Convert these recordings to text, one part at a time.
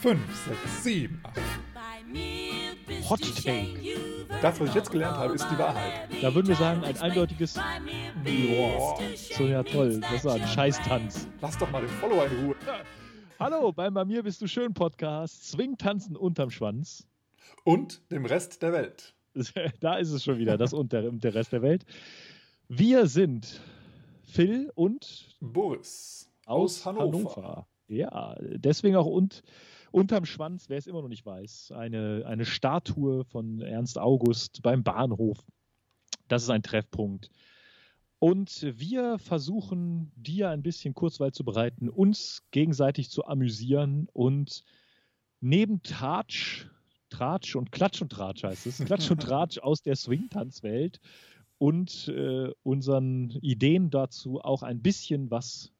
5, 6, 7, 8. Hot Take. Das, was ich jetzt gelernt habe, ist die Wahrheit. Da würden wir sagen, ein eindeutiges Boah. So, ja toll. Das war ein Scheißtanz. Lass doch mal den Follower in Ruhe. Hallo, beim Bei mir bist du schön Podcast. Swing-Tanzen unterm Schwanz. Und dem Rest der Welt. Da ist es schon wieder, das und der, der Rest der Welt. Wir sind Phil und Boris aus, aus Hannover. Hannover. Ja, deswegen auch und unterm Schwanz, wer es immer noch nicht weiß, eine, eine Statue von Ernst August beim Bahnhof. Das ist ein Treffpunkt. Und wir versuchen, dir ein bisschen Kurzweil zu bereiten, uns gegenseitig zu amüsieren und neben Tratsch, Tratsch und Klatsch und Tratsch heißt es, Klatsch und Tratsch aus der Swing-Tanzwelt und äh, unseren Ideen dazu auch ein bisschen was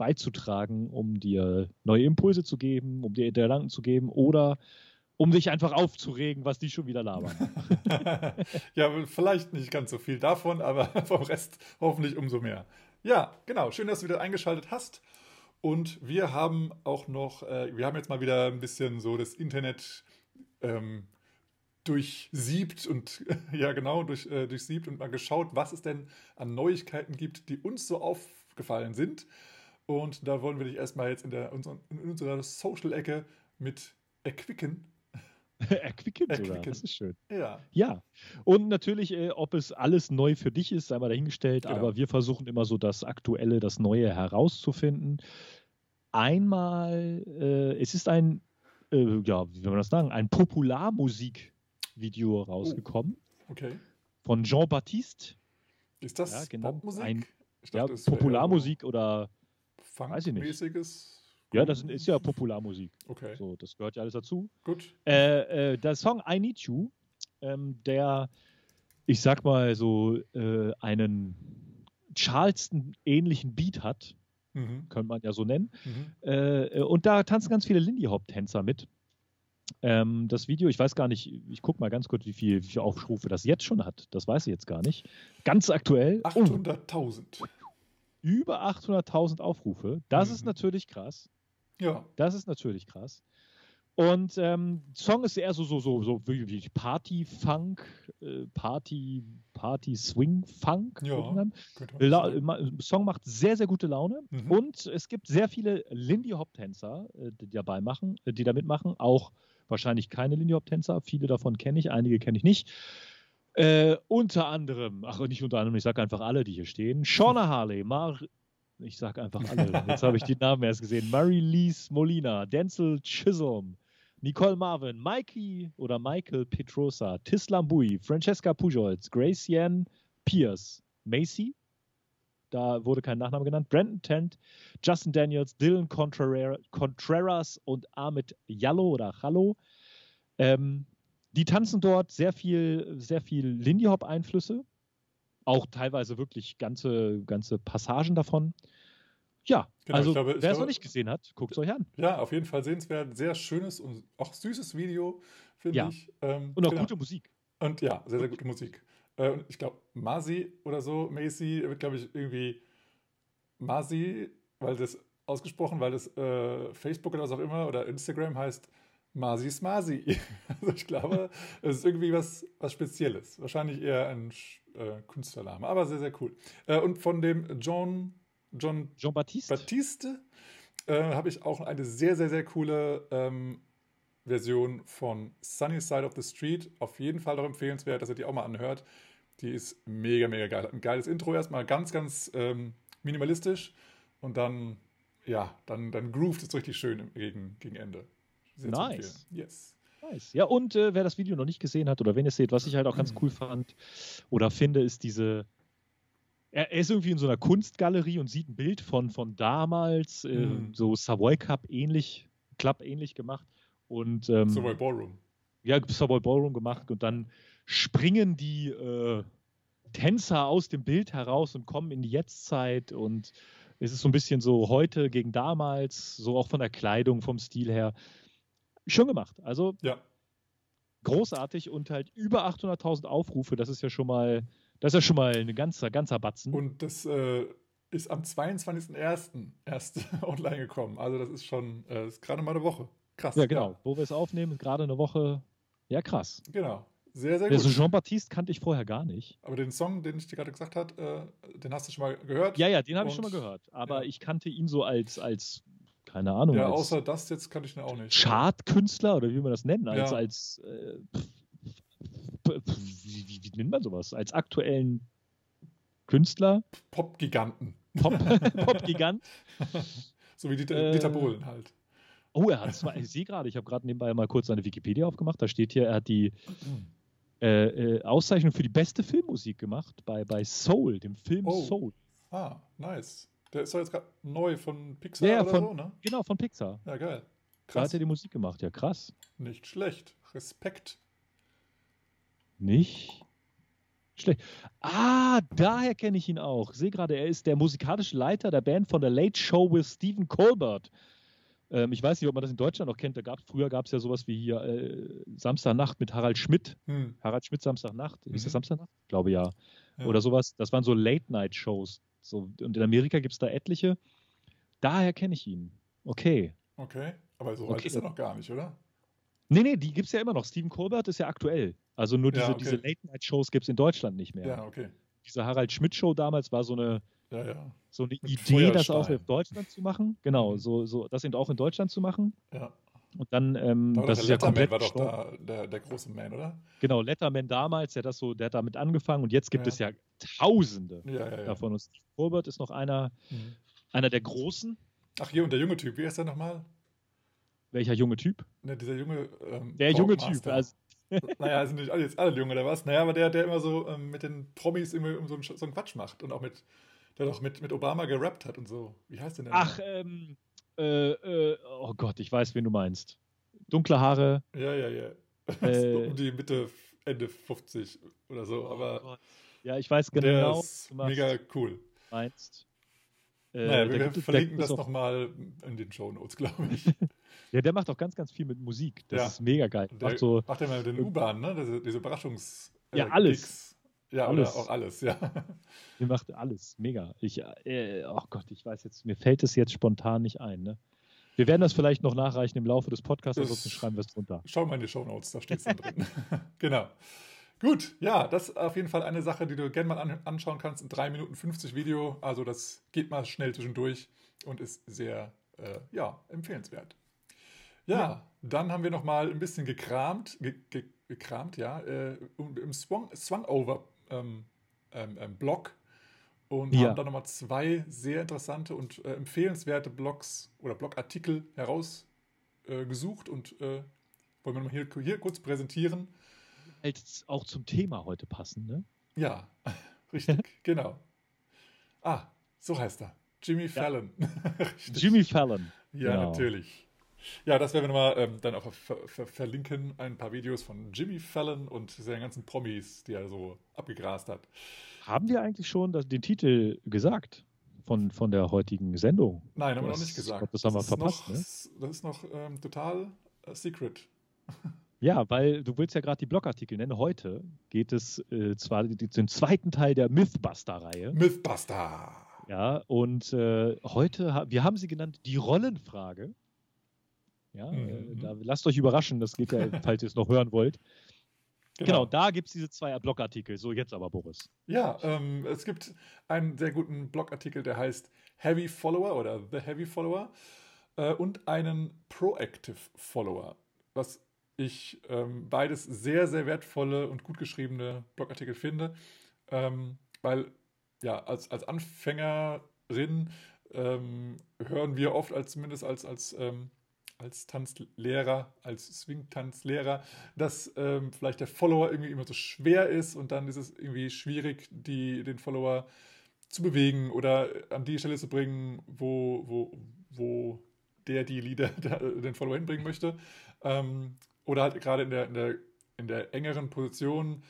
beizutragen, um dir neue Impulse zu geben, um dir Gedanken zu geben oder um dich einfach aufzuregen, was die schon wieder labern. ja, vielleicht nicht ganz so viel davon, aber vom Rest hoffentlich umso mehr. Ja, genau. Schön, dass du wieder eingeschaltet hast. Und wir haben auch noch, äh, wir haben jetzt mal wieder ein bisschen so das Internet ähm, durchsiebt und ja genau, durch, äh, durchsiebt und mal geschaut, was es denn an Neuigkeiten gibt, die uns so aufgefallen sind. Und da wollen wir dich erstmal jetzt in, der, in unserer Social-Ecke mit erquicken. erquicken sogar, das ist schön. Ja. Ja. Und natürlich, äh, ob es alles neu für dich ist, sei mal dahingestellt, genau. aber wir versuchen immer so das Aktuelle, das Neue herauszufinden. Einmal, äh, es ist ein, äh, ja, wie soll man das sagen, ein Popularmusikvideo rausgekommen. Oh. Okay. Von Jean-Baptiste. Ist das ja, genau, Popmusik? Ein, ja, Popularmusik oder Funk-mäßiges? Ja, das ist ja Popularmusik. Okay. So, das gehört ja alles dazu. Gut. Äh, äh, der Song I Need You, ähm, der, ich sag mal so, äh, einen Charleston-ähnlichen Beat hat, mhm. könnte man ja so nennen. Mhm. Äh, und da tanzen ganz viele Lindy Hop-Tänzer mit. Ähm, das Video, ich weiß gar nicht, ich gucke mal ganz kurz, wie viele viel Aufrufe das jetzt schon hat. Das weiß ich jetzt gar nicht. Ganz aktuell. 800.000. Oh über 800.000 Aufrufe. Das mhm. ist natürlich krass. Ja. Das ist natürlich krass. Und ähm, Song ist eher so, so, so, so wie Party-Funk, äh, Party, Party-Swing-Funk. Ja, La Song macht sehr, sehr gute Laune. Mhm. Und es gibt sehr viele Lindy-Hop-Tänzer, äh, die dabei machen, äh, die da mitmachen. Auch wahrscheinlich keine Lindy-Hop-Tänzer. Viele davon kenne ich, einige kenne ich nicht. Äh, unter anderem, ach nicht unter anderem, ich sage einfach alle, die hier stehen. Shauna Harley, Mar ich sage einfach alle, jetzt habe ich die Namen erst gesehen. Marie-Lise Molina, Denzel Chisholm, Nicole Marvin, Mikey oder Michael Petrosa, Tislam Bui, Francesca Pujols, Grace Yan Pierce, Macy, da wurde kein Nachname genannt, Brandon Tent, Justin Daniels, Dylan Contreras und Amit Jallo oder Jallo. Ähm, die tanzen dort sehr viel, sehr viel Lindy Hop Einflüsse, auch teilweise wirklich ganze, ganze Passagen davon. Ja, genau, also wer es noch nicht gesehen hat, guckt es euch an. Ja, auf jeden Fall sehenswert. Sehr schönes und auch süßes Video, finde ja. ich. Ähm, und auch genau. gute Musik. Und ja, sehr, sehr gute Musik. Äh, ich glaube, Masi oder so, Macy, wird, glaube ich, irgendwie Masi, weil das ausgesprochen, weil das äh, Facebook oder was auch immer oder Instagram heißt Masi Smasi. Also ich glaube, es ist irgendwie was, was Spezielles. Wahrscheinlich eher ein äh, Künstlername, aber sehr, sehr cool. Äh, und von dem John, John, Jean Baptiste, Baptiste äh, habe ich auch eine sehr, sehr, sehr coole ähm, Version von Sunny Side of the Street. Auf jeden Fall auch empfehlenswert, dass ihr die auch mal anhört. Die ist mega, mega geil. Ein geiles Intro erstmal, ganz, ganz ähm, minimalistisch und dann, ja, dann, dann groovt es richtig schön gegen, gegen Ende. Sehr nice. Yes. Nice. Ja, und äh, wer das Video noch nicht gesehen hat oder wenn ihr es seht, was ich halt auch ganz cool fand oder finde, ist diese. Er, er ist irgendwie in so einer Kunstgalerie und sieht ein Bild von, von damals, äh, mhm. so Savoy Cup ähnlich, Club ähnlich gemacht. Und, ähm, Savoy Ballroom. Ja, Savoy Ballroom gemacht und dann springen die äh, Tänzer aus dem Bild heraus und kommen in die Jetztzeit und es ist so ein bisschen so heute gegen damals, so auch von der Kleidung, vom Stil her. Schön gemacht. Also ja. großartig und halt über 800.000 Aufrufe. Das ist ja schon mal, das ist ja schon mal ein ganzer, ganzer Batzen. Und das äh, ist am 22.01. erst online gekommen. Also das ist schon, äh, ist gerade mal eine Woche. Krass. Ja, genau. Ja. Wo wir es aufnehmen, gerade eine Woche. Ja, krass. Genau. Sehr, sehr gut. Also Jean-Baptiste kannte ich vorher gar nicht. Aber den Song, den ich dir gerade gesagt habe, äh, den hast du schon mal gehört? Ja, ja, den habe ich schon mal gehört. Aber ja. ich kannte ihn so als, als keine Ahnung. Ja, außer das jetzt kannte ich ihn auch nicht. Chartkünstler oder wie will man das nennen? Als, ja. als äh, wie, wie, wie, nennt man sowas? Als aktuellen Künstler? Pop-Giganten. Pop-Gigant. Pop so wie Dieter, äh, Dieter Bohlen halt. Oh, er hat zwar, ich sehe gerade, ich habe gerade nebenbei mal kurz seine Wikipedia aufgemacht, da steht hier, er hat die äh, äh, Auszeichnung für die beste Filmmusik gemacht bei, bei Soul, dem Film oh. Soul. Ah, nice. Der ist doch jetzt gerade neu von Pixar ja, oder von, so, ne? Genau, von Pixar. Ja, geil. Krass. Da hat er die Musik gemacht, ja, krass. Nicht schlecht. Respekt. Nicht schlecht. Ah, daher kenne ich ihn auch. Ich sehe gerade, er ist der musikalische Leiter der Band von der Late Show with Stephen Colbert. Ähm, ich weiß nicht, ob man das in Deutschland noch kennt. Da gab, früher gab es ja sowas wie hier äh, Samstagnacht mit Harald Schmidt. Hm. Harald Schmidt Samstagnacht. Mhm. Ist das mhm. Samstagnacht? Ich glaube ja. ja. Oder sowas. Das waren so Late-Night-Shows. So, und in Amerika gibt es da etliche. Daher kenne ich ihn. Okay. Okay. Aber so okay. alt ist er noch gar nicht, oder? Nee, nee, die gibt es ja immer noch. Stephen Colbert ist ja aktuell. Also nur diese, ja, okay. diese Late-Night-Shows gibt es in Deutschland nicht mehr. Ja, okay. Diese Harald Schmidt-Show damals war so eine ja, ja. So eine Mit Idee, das auch in Deutschland zu machen. Genau, mhm. so, so das eben auch in Deutschland zu machen. Ja. Und dann, ähm, da das ist ja komplett. war doch da, der, der große Man, oder? Genau, Letterman damals, der, das so, der hat damit angefangen und jetzt gibt ja. es ja Tausende ja, ja, davon. Und Steve Colbert ist noch einer, mhm. einer der Großen. Ach, hier, und der junge Typ, wie heißt der nochmal? Welcher junge Typ? Ne, dieser junge. Ähm, der junge Typ. Also, naja, sind nicht alle, jetzt alle junge oder was? Naja, aber der, der immer so ähm, mit den Promis immer so, so einen Quatsch macht und auch mit der doch mit, mit Obama gerappt hat und so. Wie heißt der denn? Ach, ähm, äh, äh, oh Gott, ich weiß, wen du meinst. Dunkle Haare. Ja, ja, ja. Äh, um die Mitte, Ende 50 oder so, oh aber. Gott. Ja, ich weiß genau. Der ist mega cool. Meinst. Äh, naja, wir gibt, verlinken das nochmal in den Show Notes, glaube ich. ja, der macht auch ganz, ganz viel mit Musik. Das ja. ist mega geil. Der macht, so, macht ja mal den U-Bahn, ne? Diese, diese Überraschungs. Äh, ja, alles. Ja, alles. oder auch alles, ja. Ihr macht alles, mega. Ich, äh, oh Gott, ich weiß jetzt, mir fällt es jetzt spontan nicht ein, ne? Wir werden das vielleicht noch nachreichen im Laufe des Podcasts, ansonsten schreiben wir es drunter. Schau mal in die Show Notes, da steht es dann drin. genau. Gut, ja, das ist auf jeden Fall eine Sache, die du gerne mal an, anschauen kannst. In 3 Minuten 50 Video. Also, das geht mal schnell zwischendurch und ist sehr, äh, ja, empfehlenswert. Ja, ja, dann haben wir noch mal ein bisschen gekramt, ge, ge, gekramt, ja, äh, im Swung, Swung Over ähm, ähm, ähm, Blog und ja. haben da nochmal zwei sehr interessante und äh, empfehlenswerte Blogs oder Blogartikel herausgesucht äh, und äh, wollen wir mal hier, hier kurz präsentieren. Als auch zum Thema heute passen, ne? Ja, richtig, genau. Ah, so heißt er. Jimmy Fallon. Jimmy Fallon. Ja, genau. natürlich. Ja, das werden wir nochmal ähm, dann auch ver ver verlinken. Ein paar Videos von Jimmy Fallon und seinen ganzen Promis, die er so abgegrast hat. Haben wir eigentlich schon das, den Titel gesagt von, von der heutigen Sendung? Nein, haben wir noch nicht gesagt. Glaub, das haben wir verpasst. Noch, ne? Das ist noch ähm, total äh, secret. Ja, weil du willst ja gerade die Blogartikel nennen. Heute geht es äh, zwar den zweiten Teil der Mythbuster-Reihe. Mythbuster! Ja, und äh, heute, wir haben sie genannt, die Rollenfrage. Ja, äh, mhm. da, lasst euch überraschen, das geht ja, falls ihr es noch hören wollt. Genau, genau da gibt es diese zwei Blogartikel. So, jetzt aber, Boris. Ja, ähm, es gibt einen sehr guten Blogartikel, der heißt Heavy Follower oder The Heavy Follower äh, und einen Proactive Follower, was ich ähm, beides sehr, sehr wertvolle und gut geschriebene Blogartikel finde, ähm, weil ja, als, als Anfängerin ähm, hören wir oft als zumindest als, als ähm, als Tanzlehrer, als Swing-Tanzlehrer, dass ähm, vielleicht der Follower irgendwie immer so schwer ist und dann ist es irgendwie schwierig, die, den Follower zu bewegen oder an die Stelle zu bringen, wo, wo, wo der, die Leader den Follower hinbringen möchte. Ähm, oder halt gerade in der, in, der, in der engeren Position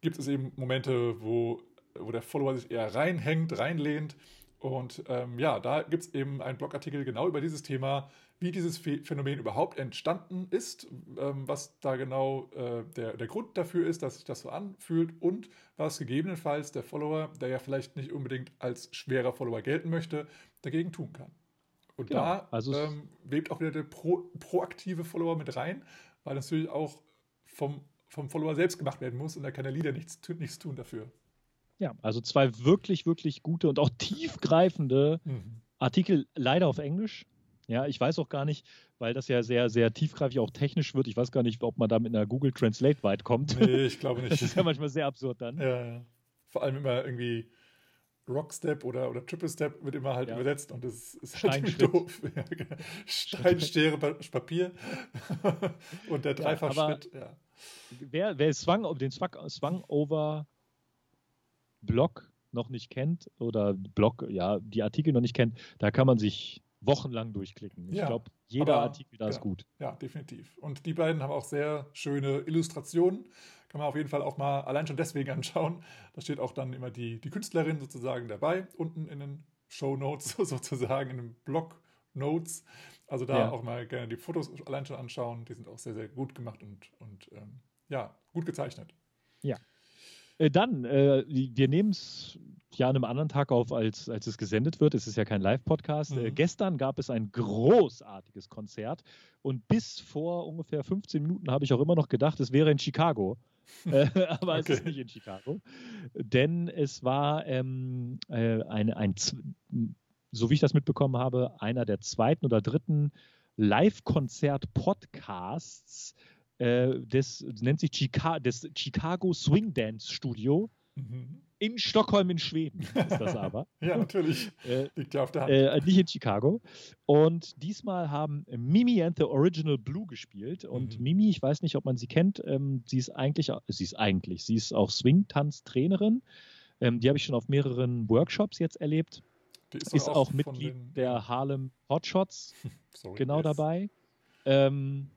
gibt es eben Momente, wo, wo der Follower sich eher reinhängt, reinlehnt. Und ähm, ja, da gibt es eben einen Blogartikel genau über dieses Thema, wie dieses Phänomen überhaupt entstanden ist, ähm, was da genau äh, der, der Grund dafür ist, dass sich das so anfühlt und was gegebenenfalls der Follower, der ja vielleicht nicht unbedingt als schwerer Follower gelten möchte, dagegen tun kann. Und genau. da also ähm, webt auch wieder der pro, proaktive Follower mit rein, weil natürlich auch vom, vom Follower selbst gemacht werden muss und da kann der Leader nichts, nichts tun dafür. Ja, also zwei wirklich, wirklich gute und auch tiefgreifende mhm. Artikel, leider auf Englisch. Ja, ich weiß auch gar nicht, weil das ja sehr, sehr tiefgreifig auch technisch wird. Ich weiß gar nicht, ob man da mit einer Google Translate weit kommt. Nee, ich glaube nicht. Das ist ja manchmal sehr absurd dann. Ja, ja. Vor allem immer irgendwie Rockstep oder, oder Triple Step wird immer halt ja. übersetzt und das ist halt doof. Genau. Steinschere Papier und der Dreifachschritt. Ja, wer, wer Swang, den Swang, Swang over Blog noch nicht kennt oder Blog, ja, die Artikel noch nicht kennt, da kann man sich wochenlang durchklicken. Ich ja, glaube, jeder aber, Artikel da ja, ist gut. Ja, definitiv. Und die beiden haben auch sehr schöne Illustrationen. Kann man auf jeden Fall auch mal allein schon deswegen anschauen. Da steht auch dann immer die, die Künstlerin sozusagen dabei, unten in den Show Notes sozusagen, in den Blog Notes. Also da ja. auch mal gerne die Fotos allein schon anschauen. Die sind auch sehr, sehr gut gemacht und, und ähm, ja, gut gezeichnet. Ja. Äh, dann, äh, wir nehmen es ja an einem anderen Tag auf, als, als es gesendet wird. Es ist ja kein Live-Podcast. Äh, mhm. Äh, gestern gab es ein großartiges Konzert und bis vor ungefähr 15 Minuten habe ich auch immer noch gedacht, es wäre in Chicago. äh, aber okay. es ist nicht in Chicago. Denn es war ähm, äh, ein, ein, so wie ich das mitbekommen habe, einer der zweiten oder dritten Live-Konzert-Podcasts äh, des, nennt sich Chica des Chicago Swing Dance Studio. Mhm. In Stockholm in Schweden ist das aber. ja, natürlich. Äh, Liegt ja auf der Hand. Äh, nicht in Chicago. Und diesmal haben Mimi and the Original Blue gespielt. Und mhm. Mimi, ich weiß nicht, ob man sie kennt, ähm, sie ist eigentlich, sie ist eigentlich, sie ist auch Swing-Tanz-Trainerin. Ähm, die habe ich schon auf mehreren Workshops jetzt erlebt. Die ist, ist auch, auch Mitglied der Harlem Hotshots Sorry, genau yes. dabei. Ähm,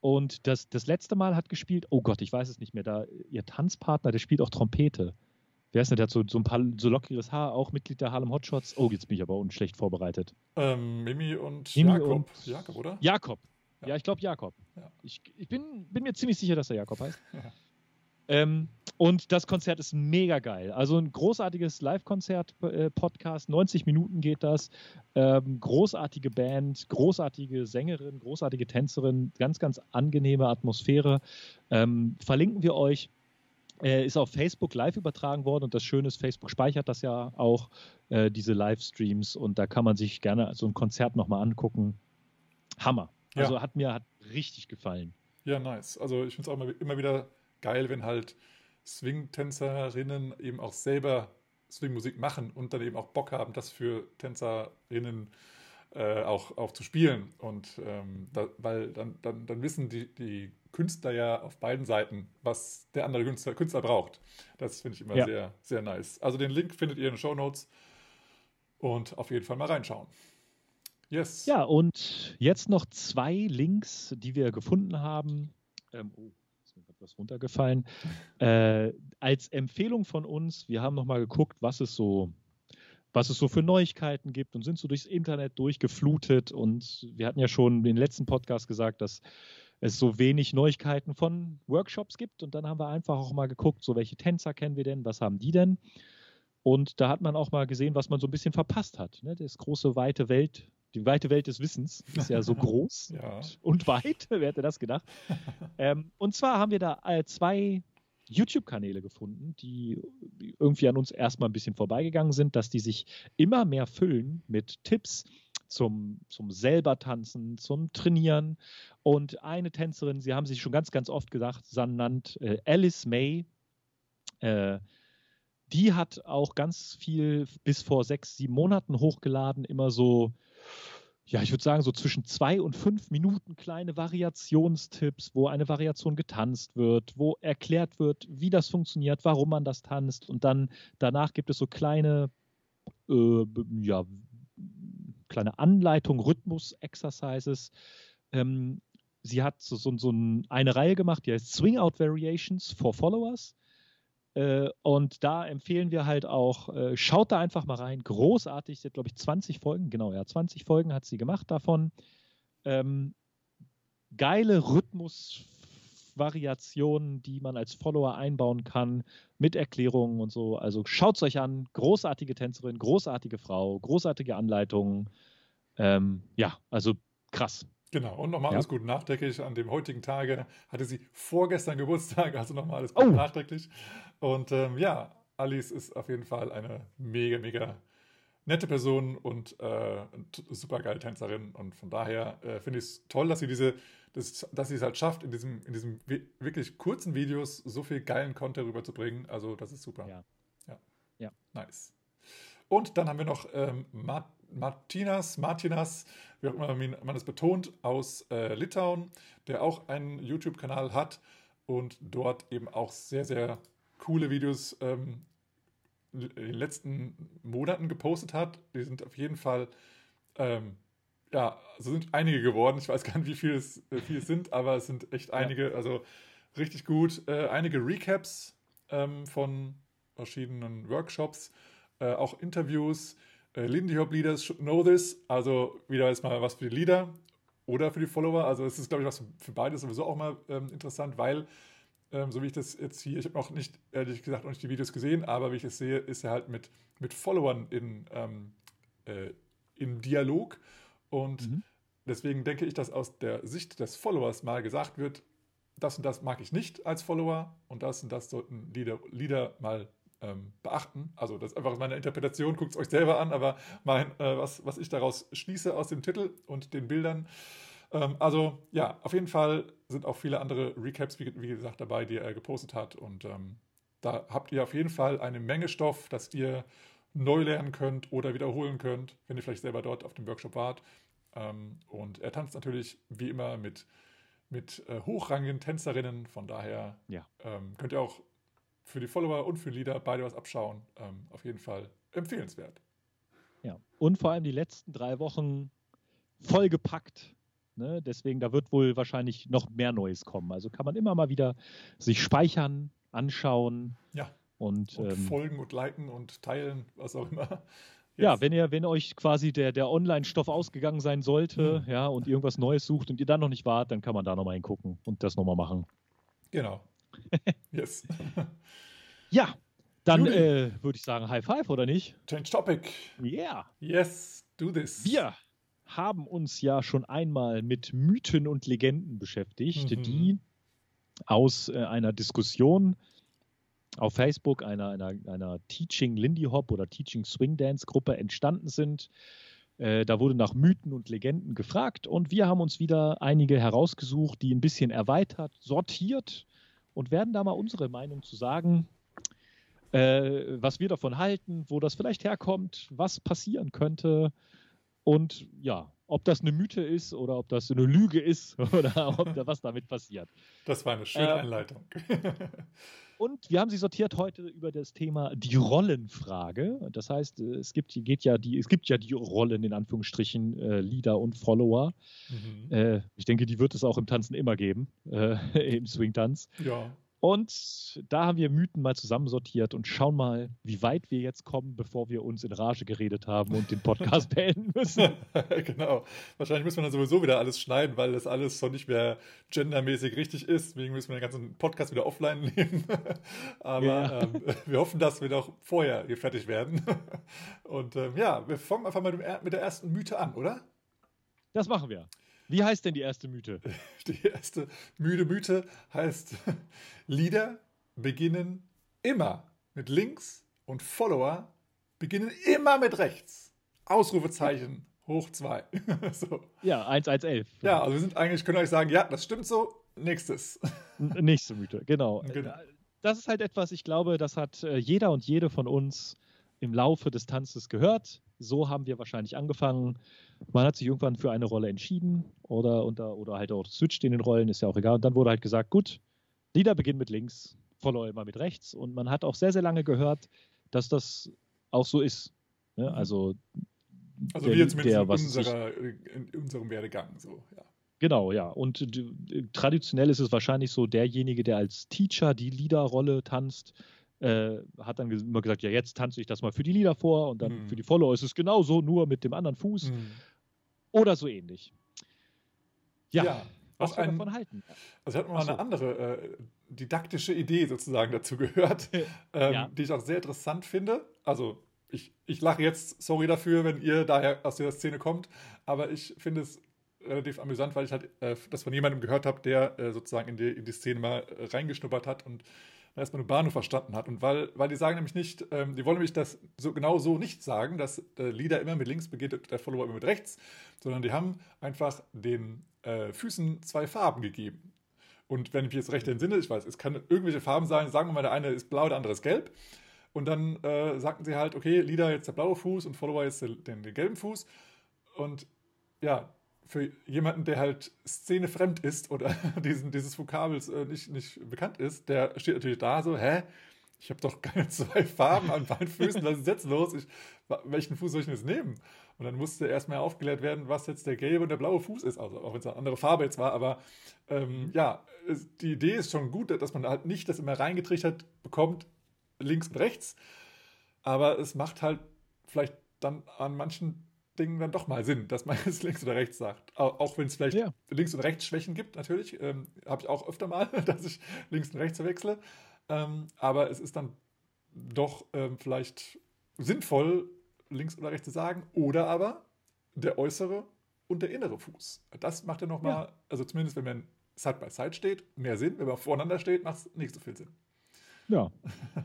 und das, das letzte Mal hat gespielt, oh Gott, ich weiß es nicht mehr, da ihr Tanzpartner, der spielt auch Trompete. Wer ist denn, der hat so, so ein paar so lockiges Haar, auch Mitglied der Harlem Hotshots. Oh, jetzt bin ich aber unschlecht vorbereitet. Ähm, Mimi und Mimi Jakob. Und Jakob, oder? Jakob. Ja, ja ich glaube Jakob. Ja. Ich, ich bin, bin mir ziemlich sicher, dass er Jakob heißt. Ja. Ähm, und das Konzert ist mega geil. Also ein großartiges Live-Konzert-Podcast, äh, 90 Minuten geht das. Ähm, großartige Band, großartige Sängerin, großartige Tänzerin, ganz, ganz angenehme Atmosphäre. Ähm, verlinken wir euch. Äh, ist auf Facebook live übertragen worden und das Schöne ist, Facebook speichert das ja auch, äh, diese Livestreams und da kann man sich gerne so ein Konzert nochmal angucken. Hammer. Ja. Also hat mir hat richtig gefallen. Ja, nice. Also ich finde es auch immer wieder geil, wenn halt Swing-Tänzerinnen eben auch selber Swing-Musik machen und dann eben auch Bock haben, das für Tänzerinnen äh, auch, auch zu spielen. Und ähm, da, weil dann, dann, dann wissen die, die Künstler ja auf beiden Seiten, was der andere Künstler, Künstler braucht. Das finde ich immer ja. sehr, sehr nice. Also den Link findet ihr in den Show Notes und auf jeden Fall mal reinschauen. Yes. Ja, und jetzt noch zwei Links, die wir gefunden haben. Ähm, oh, was runtergefallen. Äh, als Empfehlung von uns, wir haben nochmal geguckt, was es so was es so für Neuigkeiten gibt und sind so durchs Internet durchgeflutet. Und wir hatten ja schon den letzten Podcast gesagt, dass es so wenig Neuigkeiten von Workshops gibt. Und dann haben wir einfach auch mal geguckt, so welche Tänzer kennen wir denn, was haben die denn? Und da hat man auch mal gesehen, was man so ein bisschen verpasst hat. Ne? Das große, weite Welt die weite Welt des Wissens ist ja so groß ja. Und, und, weit. Wer hätte das gedacht? ähm, und zwar haben wir da äh, zwei YouTube-Kanäle gefunden, die irgendwie an uns erstmal ein bisschen vorbeigegangen sind, dass die sich immer mehr füllen mit Tipps zum, zum selber tanzen, zum Trainieren. Und eine Tänzerin, sie haben sich schon ganz, ganz oft gedacht, nannt äh, Alice May. Äh, die hat auch ganz viel bis vor sechs, sieben Monaten hochgeladen, immer so ja, ich würde sagen, so zwischen zwei und fünf Minuten kleine Variationstipps, wo eine Variation getanzt wird, wo erklärt wird, wie das funktioniert, warum man das tanzt. Und dann danach gibt es so kleine, äh, ja, kleine Anleitung, Rhythmus-Exercises. Ähm, sie hat so, so, so eine Reihe gemacht, die heißt Swing Out Variations for Followers. Äh, und da empfehlen wir halt auch, äh, schaut da einfach mal rein. Großartig, sie hat, glaube ich, 20 Folgen, genau, ja, 20 Folgen hat sie gemacht davon. Ähm, geile Rhythmusvariationen, die man als Follower einbauen kann, mit Erklärungen und so. Also schaut es euch an. Großartige Tänzerin, großartige Frau, großartige Anleitungen. Ähm, ja, also krass. Genau, und nochmal ja. alles gut nachträglich. An dem heutigen Tage hatte sie vorgestern Geburtstag, also nochmal alles gut oh. nachträglich. Und ähm, ja, Alice ist auf jeden Fall eine mega, mega nette Person und äh, super geile Tänzerin. Und von daher äh, finde ich es toll, dass sie diese, das, dass sie es halt schafft, in diesem, in diesem wirklich kurzen Videos so viel geilen Content rüberzubringen. Also das ist super. Ja. Ja. ja. Nice. Und dann haben wir noch ähm, Mart Martinas, Martinas, wie auch immer man es betont, aus äh, Litauen, der auch einen YouTube-Kanal hat und dort eben auch sehr, sehr coole Videos ähm, in den letzten Monaten gepostet hat. Die sind auf jeden Fall, ähm, ja, also sind einige geworden. Ich weiß gar nicht, wie viele es, äh, viele es sind, aber es sind echt einige. Also richtig gut. Äh, einige Recaps ähm, von verschiedenen Workshops, äh, auch Interviews. Äh, Lindy Hop Leaders should know this. Also wieder jetzt mal was für die Leader oder für die Follower. Also es ist, glaube ich, was für beide sowieso auch mal ähm, interessant, weil ähm, so wie ich das jetzt hier, ich habe noch nicht, ehrlich gesagt, noch nicht die Videos gesehen, aber wie ich es sehe, ist er halt mit, mit Followern in, ähm, äh, im Dialog. Und mhm. deswegen denke ich, dass aus der Sicht des Followers mal gesagt wird, das und das mag ich nicht als Follower und das und das sollten Leader, Leader mal ähm, beachten. Also das ist einfach meine Interpretation, guckt es euch selber an, aber mein, äh, was, was ich daraus schließe aus dem Titel und den Bildern, ähm, also ja, auf jeden Fall sind auch viele andere Recaps, wie, wie gesagt, dabei, die er gepostet hat. Und ähm, da habt ihr auf jeden Fall eine Menge Stoff, das ihr neu lernen könnt oder wiederholen könnt, wenn ihr vielleicht selber dort auf dem Workshop wart. Ähm, und er tanzt natürlich wie immer mit, mit äh, hochrangigen Tänzerinnen. Von daher ja. ähm, könnt ihr auch für die Follower und für Leader beide was abschauen. Ähm, auf jeden Fall empfehlenswert. Ja, und vor allem die letzten drei Wochen vollgepackt Ne? Deswegen, da wird wohl wahrscheinlich noch mehr Neues kommen. Also kann man immer mal wieder sich speichern, anschauen. Ja. Und, und ähm, folgen und liken und teilen, was auch immer. Yes. Ja, wenn ihr, wenn euch quasi der, der Online-Stoff ausgegangen sein sollte, mhm. ja, und irgendwas Neues sucht und ihr dann noch nicht wart, dann kann man da nochmal hingucken und das nochmal machen. Genau. yes. ja, dann äh, würde ich sagen High Five, oder nicht? Change Topic. Yeah. Yes, do this. Wir haben uns ja schon einmal mit Mythen und Legenden beschäftigt, mhm. die aus äh, einer Diskussion auf Facebook, einer, einer, einer Teaching Lindy Hop oder Teaching Swing Dance Gruppe entstanden sind. Äh, da wurde nach Mythen und Legenden gefragt und wir haben uns wieder einige herausgesucht, die ein bisschen erweitert, sortiert und werden da mal unsere Meinung zu sagen, äh, was wir davon halten, wo das vielleicht herkommt, was passieren könnte und ja, ob das eine Mythe ist oder ob das eine Lüge ist oder ob da was damit passiert. Das war eine schöne äh, Einleitung. und wir haben sie sortiert heute über das Thema die Rollenfrage. Das heißt, es gibt, geht ja die, es gibt ja die Rollen in Anführungsstrichen äh, Leader und Follower. Mhm. Äh, ich denke, die wird es auch im Tanzen immer geben, äh, im Swing-Tanz. Ja. Und da haben wir Mythen mal zusammensortiert und schauen mal, wie weit wir jetzt kommen, bevor wir uns in Rage geredet haben und den Podcast beenden müssen. genau. Wahrscheinlich müssen wir dann sowieso wieder alles schneiden, weil das alles so nicht mehr gendermäßig richtig ist. Deswegen müssen wir den ganzen Podcast wieder offline nehmen. Aber ja. ähm, wir hoffen, dass wir doch vorher hier fertig werden. und ähm, ja, wir fangen einfach mal mit der ersten Mythe an, oder? Das machen wir. Wie heißt denn die erste Mythe? Die erste müde Mythe heißt, Lieder beginnen immer mit links und Follower beginnen immer mit rechts. Ausrufezeichen hoch zwei. so. Ja, 1, 1, 11. Ja, also wir sind eigentlich, können euch sagen, ja, das stimmt so. Nächstes. Nächste Mythe, genau. genau. Das ist halt etwas, ich glaube, das hat äh, jeder und jede von uns im Laufe des Tanzes gehört. So haben wir wahrscheinlich angefangen. Man hat sich irgendwann für eine Rolle entschieden oder, unter, oder halt auch switcht in den Rollen, ist ja auch egal. Und dann wurde halt gesagt, gut, Lieder beginnen mit links, Follower immer mit rechts. Und man hat auch sehr, sehr lange gehört, dass das auch so ist. Ne? Mhm. Also, also der, wir zumindest der, in, unserer, in unserem Werdegang so, ja. Genau, ja. Und traditionell ist es wahrscheinlich so, derjenige, der als Teacher die Liederrolle tanzt, äh, hat dann immer gesagt, ja, jetzt tanze ich das mal für die Lieder vor und dann mhm. für die Follower ist es genauso, nur mit dem anderen Fuß mhm. oder so ähnlich. Ja, ja was wir ein, davon halten. Also hat man so. eine andere äh, didaktische Idee sozusagen dazu gehört, ähm, ja. die ich auch sehr interessant finde. Also ich, ich lache jetzt, sorry dafür, wenn ihr daher aus dieser Szene kommt, aber ich finde es relativ amüsant, weil ich halt äh, das von jemandem gehört habe, der äh, sozusagen in die, in die Szene mal äh, reingeschnuppert hat und erstmal nur Bahnhof verstanden hat. Und weil, weil die sagen nämlich nicht, ähm, die wollen nämlich das so genau so nicht sagen, dass der Leader immer mit links begeht und der Follower immer mit rechts, sondern die haben einfach den äh, Füßen zwei Farben gegeben. Und wenn ich mich jetzt recht entsinne, ich weiß, es kann irgendwelche Farben sein, sagen wir mal, der eine ist blau, der andere ist gelb. Und dann äh, sagten sie halt, okay, Leader jetzt der blaue Fuß und Follower jetzt den, den gelben Fuß. Und ja, für jemanden, der halt szenefremd ist oder diesen, dieses Vokabels äh, nicht, nicht bekannt ist, der steht natürlich da so, hä? Ich habe doch keine zwei Farben an beiden Füßen, was ist jetzt los? Ich, welchen Fuß soll ich denn jetzt nehmen? Und dann musste erstmal aufgeklärt werden, was jetzt der gelbe und der blaue Fuß ist. Also auch wenn es eine andere Farbe jetzt war, aber ähm, ja, es, die Idee ist schon gut, dass man halt nicht das immer reingetrichtert bekommt, links und rechts. Aber es macht halt vielleicht dann an manchen Dingen dann doch mal Sinn, dass man jetzt links oder rechts sagt. Auch wenn es vielleicht ja. links und rechts Schwächen gibt, natürlich. Ähm, Habe ich auch öfter mal, dass ich links und rechts verwechsle. Ähm, aber es ist dann doch ähm, vielleicht sinnvoll, links oder rechts zu sagen. Oder aber der äußere und der innere Fuß. Das macht ja nochmal, ja. also zumindest wenn man Side by Side steht, mehr Sinn. Wenn man voreinander steht, macht es nicht so viel Sinn. Ja,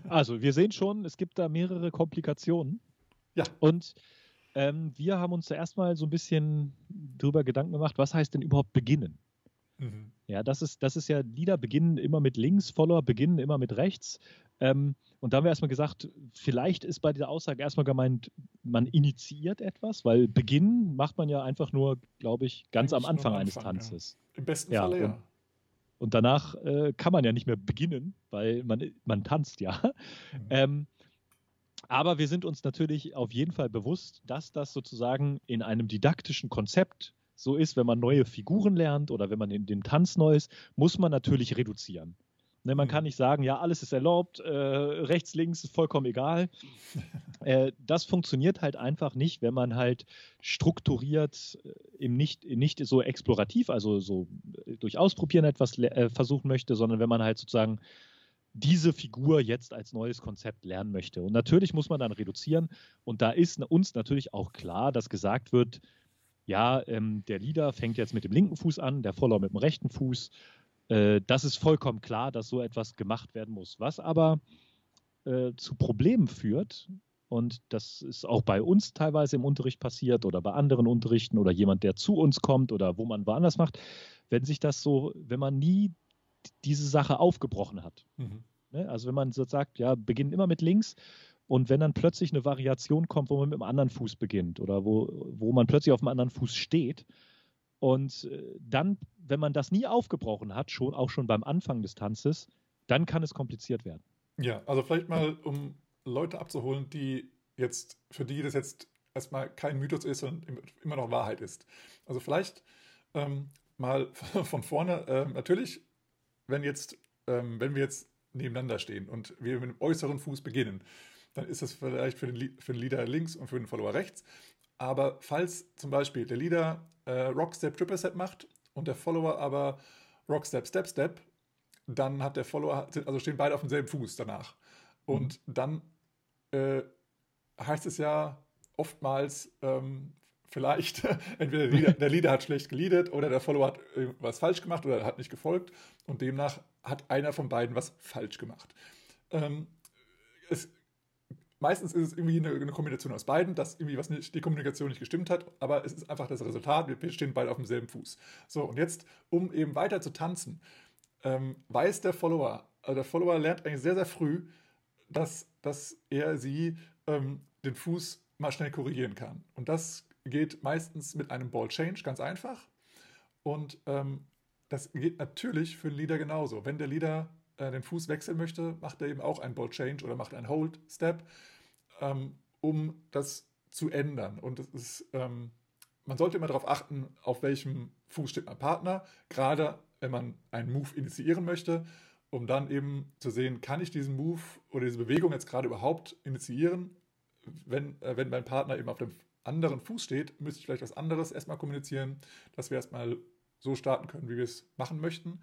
also wir sehen schon, es gibt da mehrere Komplikationen. Ja. Und ähm, wir haben uns zuerst mal so ein bisschen drüber Gedanken gemacht, was heißt denn überhaupt beginnen? Mhm. Ja, das ist, das ist ja, Lieder beginnen immer mit links, Follower beginnen immer mit rechts. Ähm, und da haben wir erstmal gesagt, vielleicht ist bei dieser Aussage erstmal gemeint, man initiiert etwas, weil beginnen macht man ja einfach nur, glaube ich, ganz Eigentlich am Anfang, am Anfang eines Tanzes. Ja. Im besten ja, Falle, ja. Und, und danach äh, kann man ja nicht mehr beginnen, weil man, man tanzt ja. Mhm. Ähm, aber wir sind uns natürlich auf jeden Fall bewusst, dass das sozusagen in einem didaktischen Konzept so ist, wenn man neue Figuren lernt oder wenn man in den Tanz neu ist, muss man natürlich reduzieren. Ne, man kann mhm. nicht sagen, ja, alles ist erlaubt, äh, rechts, links ist vollkommen egal. äh, das funktioniert halt einfach nicht, wenn man halt strukturiert, äh, im nicht, nicht so explorativ, also so äh, durch Ausprobieren etwas äh, versuchen möchte, sondern wenn man halt sozusagen diese Figur jetzt als neues Konzept lernen möchte. Und natürlich muss man dann reduzieren. Und da ist uns natürlich auch klar, dass gesagt wird, ja, ähm, der Leader fängt jetzt mit dem linken Fuß an, der Follower mit dem rechten Fuß. Äh, das ist vollkommen klar, dass so etwas gemacht werden muss. Was aber äh, zu Problemen führt, und das ist auch bei uns teilweise im Unterricht passiert oder bei anderen Unterrichten oder jemand, der zu uns kommt oder wo man woanders macht, wenn sich das so, wenn man nie diese Sache aufgebrochen hat. Mhm. Ne? Also wenn man so sagt, ja, beginnt immer mit links und wenn dann plötzlich eine Variation kommt, wo man mit dem anderen Fuß beginnt oder wo, wo man plötzlich auf dem anderen Fuß steht und äh, dann, wenn man das nie aufgebrochen hat, schon auch schon beim Anfang des Tanzes, dann kann es kompliziert werden. Ja, also vielleicht mal, um Leute abzuholen, die jetzt, für die das jetzt erstmal kein Mythos ist und immer noch Wahrheit ist. Also vielleicht ähm, mal von vorne, äh, natürlich wenn jetzt, ähm, wenn wir jetzt nebeneinander stehen und wir mit dem äußeren Fuß beginnen, dann ist das vielleicht für den, für den Leader links und für den Follower rechts. Aber falls zum Beispiel der Leader äh, Rock Step Triple Step macht und der Follower aber Rock Step Step Step, dann hat der Follower, also stehen beide auf demselben Fuß danach. Und mhm. dann äh, heißt es ja oftmals, ähm, vielleicht, entweder der Leader, der Leader, hat schlecht geleadet oder der Follower hat was falsch gemacht oder hat nicht gefolgt und demnach hat einer von beiden was falsch gemacht. Ähm, es, meistens ist es irgendwie eine, eine, Kombination aus beiden, dass irgendwie was nicht, die Kommunikation nicht gestimmt hat, aber es ist einfach das Resultat, wir stehen beide auf demselben Fuß. So, und jetzt, um eben weiter zu tanzen, ähm, weiß der Follower, also der Follower lernt eigentlich sehr, sehr früh, dass, dass er sie ähm, den Fuß mal schnell korrigieren kann. Und das geht meistens mit einem Ball Change, ganz einfach. Und ähm, das geht natürlich für den Leader genauso. Wenn der Leader äh, den Fuß wechseln möchte, macht er eben auch einen Ball Change oder macht einen Hold Step, ähm, um das zu ändern. Und es ist, ähm, man sollte immer darauf achten, auf welchem Fuß steht mein Partner, gerade wenn man einen Move initiieren möchte, um dann eben zu sehen, kann ich diesen Move oder diese Bewegung jetzt gerade überhaupt initiieren, wenn, äh, wenn mein Partner eben auf dem anderen Fuß steht, müsste ich vielleicht was anderes erstmal kommunizieren, dass wir erstmal so starten können, wie wir es machen möchten.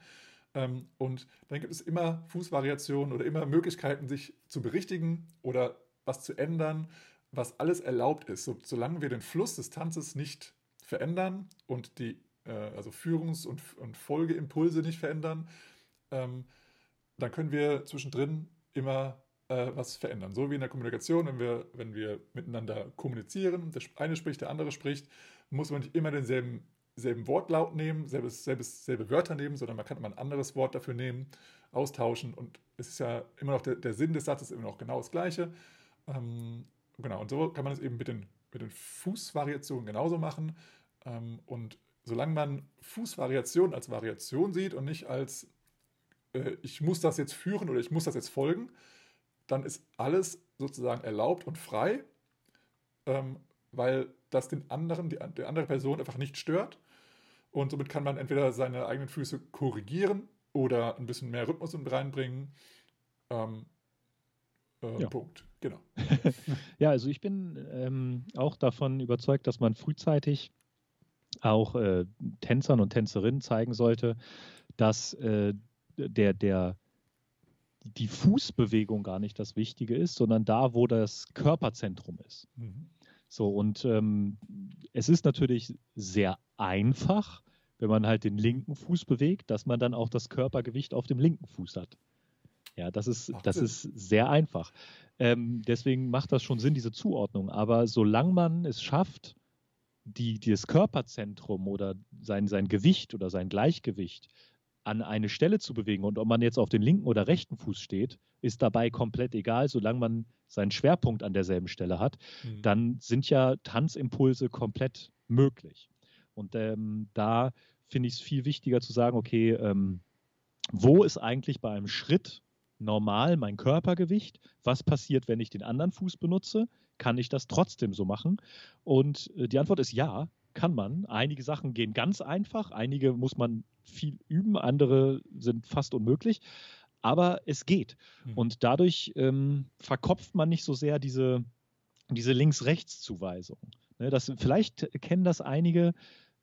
Ähm, und dann gibt es immer Fußvariationen oder immer Möglichkeiten, sich zu berichtigen oder was zu ändern. was alles erlaubt ist, so, solange wir den Fluss des Tanzes nicht verändern und die äh, also Führungs- und, und Folgeimpulse nicht verändern, ähm, dann können wir zwischendrin immer äh, was verändern. So wie in der Kommunikation, wenn wir, wenn wir miteinander kommunizieren, der eine spricht, der andere spricht, muss man nicht immer denselben selben Wortlaut nehmen, selbes, selbes, selbe Wörter nehmen, sondern man kann immer ein anderes Wort dafür nehmen, austauschen und es ist ja immer noch der, der Sinn des Satzes immer noch genau das Gleiche. Ähm, genau, und so kann man es eben mit den, mit den Fußvariationen genauso machen. Ähm, und solange man Fußvariation als Variation sieht und nicht als äh, ich muss das jetzt führen oder ich muss das jetzt folgen, dann ist alles sozusagen erlaubt und frei, ähm, weil das den anderen, die, die andere Person einfach nicht stört. Und somit kann man entweder seine eigenen Füße korrigieren oder ein bisschen mehr Rhythmus reinbringen. Ähm, äh, ja. Punkt, genau. ja, also ich bin ähm, auch davon überzeugt, dass man frühzeitig auch äh, Tänzern und Tänzerinnen zeigen sollte, dass äh, der, der, die Fußbewegung gar nicht das Wichtige ist, sondern da, wo das Körperzentrum ist. Mhm. So, und ähm, es ist natürlich sehr einfach, wenn man halt den linken Fuß bewegt, dass man dann auch das Körpergewicht auf dem linken Fuß hat. Ja, das ist, das ist sehr einfach. Ähm, deswegen macht das schon Sinn, diese Zuordnung. Aber solange man es schafft, die, das Körperzentrum oder sein, sein Gewicht oder sein Gleichgewicht an eine Stelle zu bewegen und ob man jetzt auf den linken oder rechten Fuß steht, ist dabei komplett egal, solange man seinen Schwerpunkt an derselben Stelle hat, mhm. dann sind ja Tanzimpulse komplett möglich. Und ähm, da finde ich es viel wichtiger zu sagen, okay, ähm, wo ist eigentlich bei einem Schritt normal mein Körpergewicht? Was passiert, wenn ich den anderen Fuß benutze? Kann ich das trotzdem so machen? Und äh, die Antwort ist ja, kann man. Einige Sachen gehen ganz einfach, einige muss man viel üben, andere sind fast unmöglich. Aber es geht. Mhm. Und dadurch ähm, verkopft man nicht so sehr diese, diese Links-Rechts-Zuweisung. Ne, das, vielleicht kennen das einige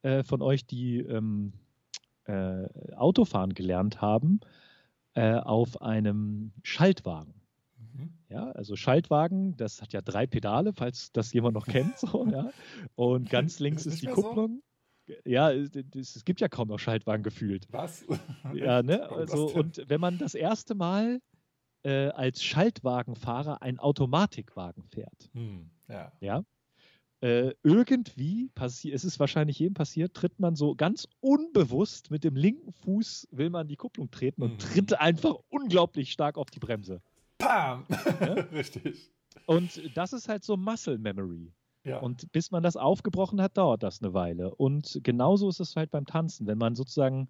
äh, von euch, die ähm, äh, Autofahren gelernt haben, äh, auf einem Schaltwagen. Mhm. Ja, also Schaltwagen, das hat ja drei Pedale, falls das jemand noch kennt. So, ja. Und ganz links ist, ist die Kupplung. So? Ja, es, es, gibt ja kaum noch Schaltwagen gefühlt. Was? Ja, ne? Also, und wenn man das erste Mal äh, als Schaltwagenfahrer einen Automatikwagen fährt, hm, ja. ja äh, irgendwie passiert, es ist wahrscheinlich jedem passiert, tritt man so ganz unbewusst mit dem linken Fuß, will man die Kupplung treten und mhm. tritt einfach unglaublich stark auf die Bremse. Pam! Ja? Richtig. Und das ist halt so Muscle Memory. Ja. Und bis man das aufgebrochen hat, dauert das eine Weile. Und genauso ist es halt beim Tanzen. Wenn man sozusagen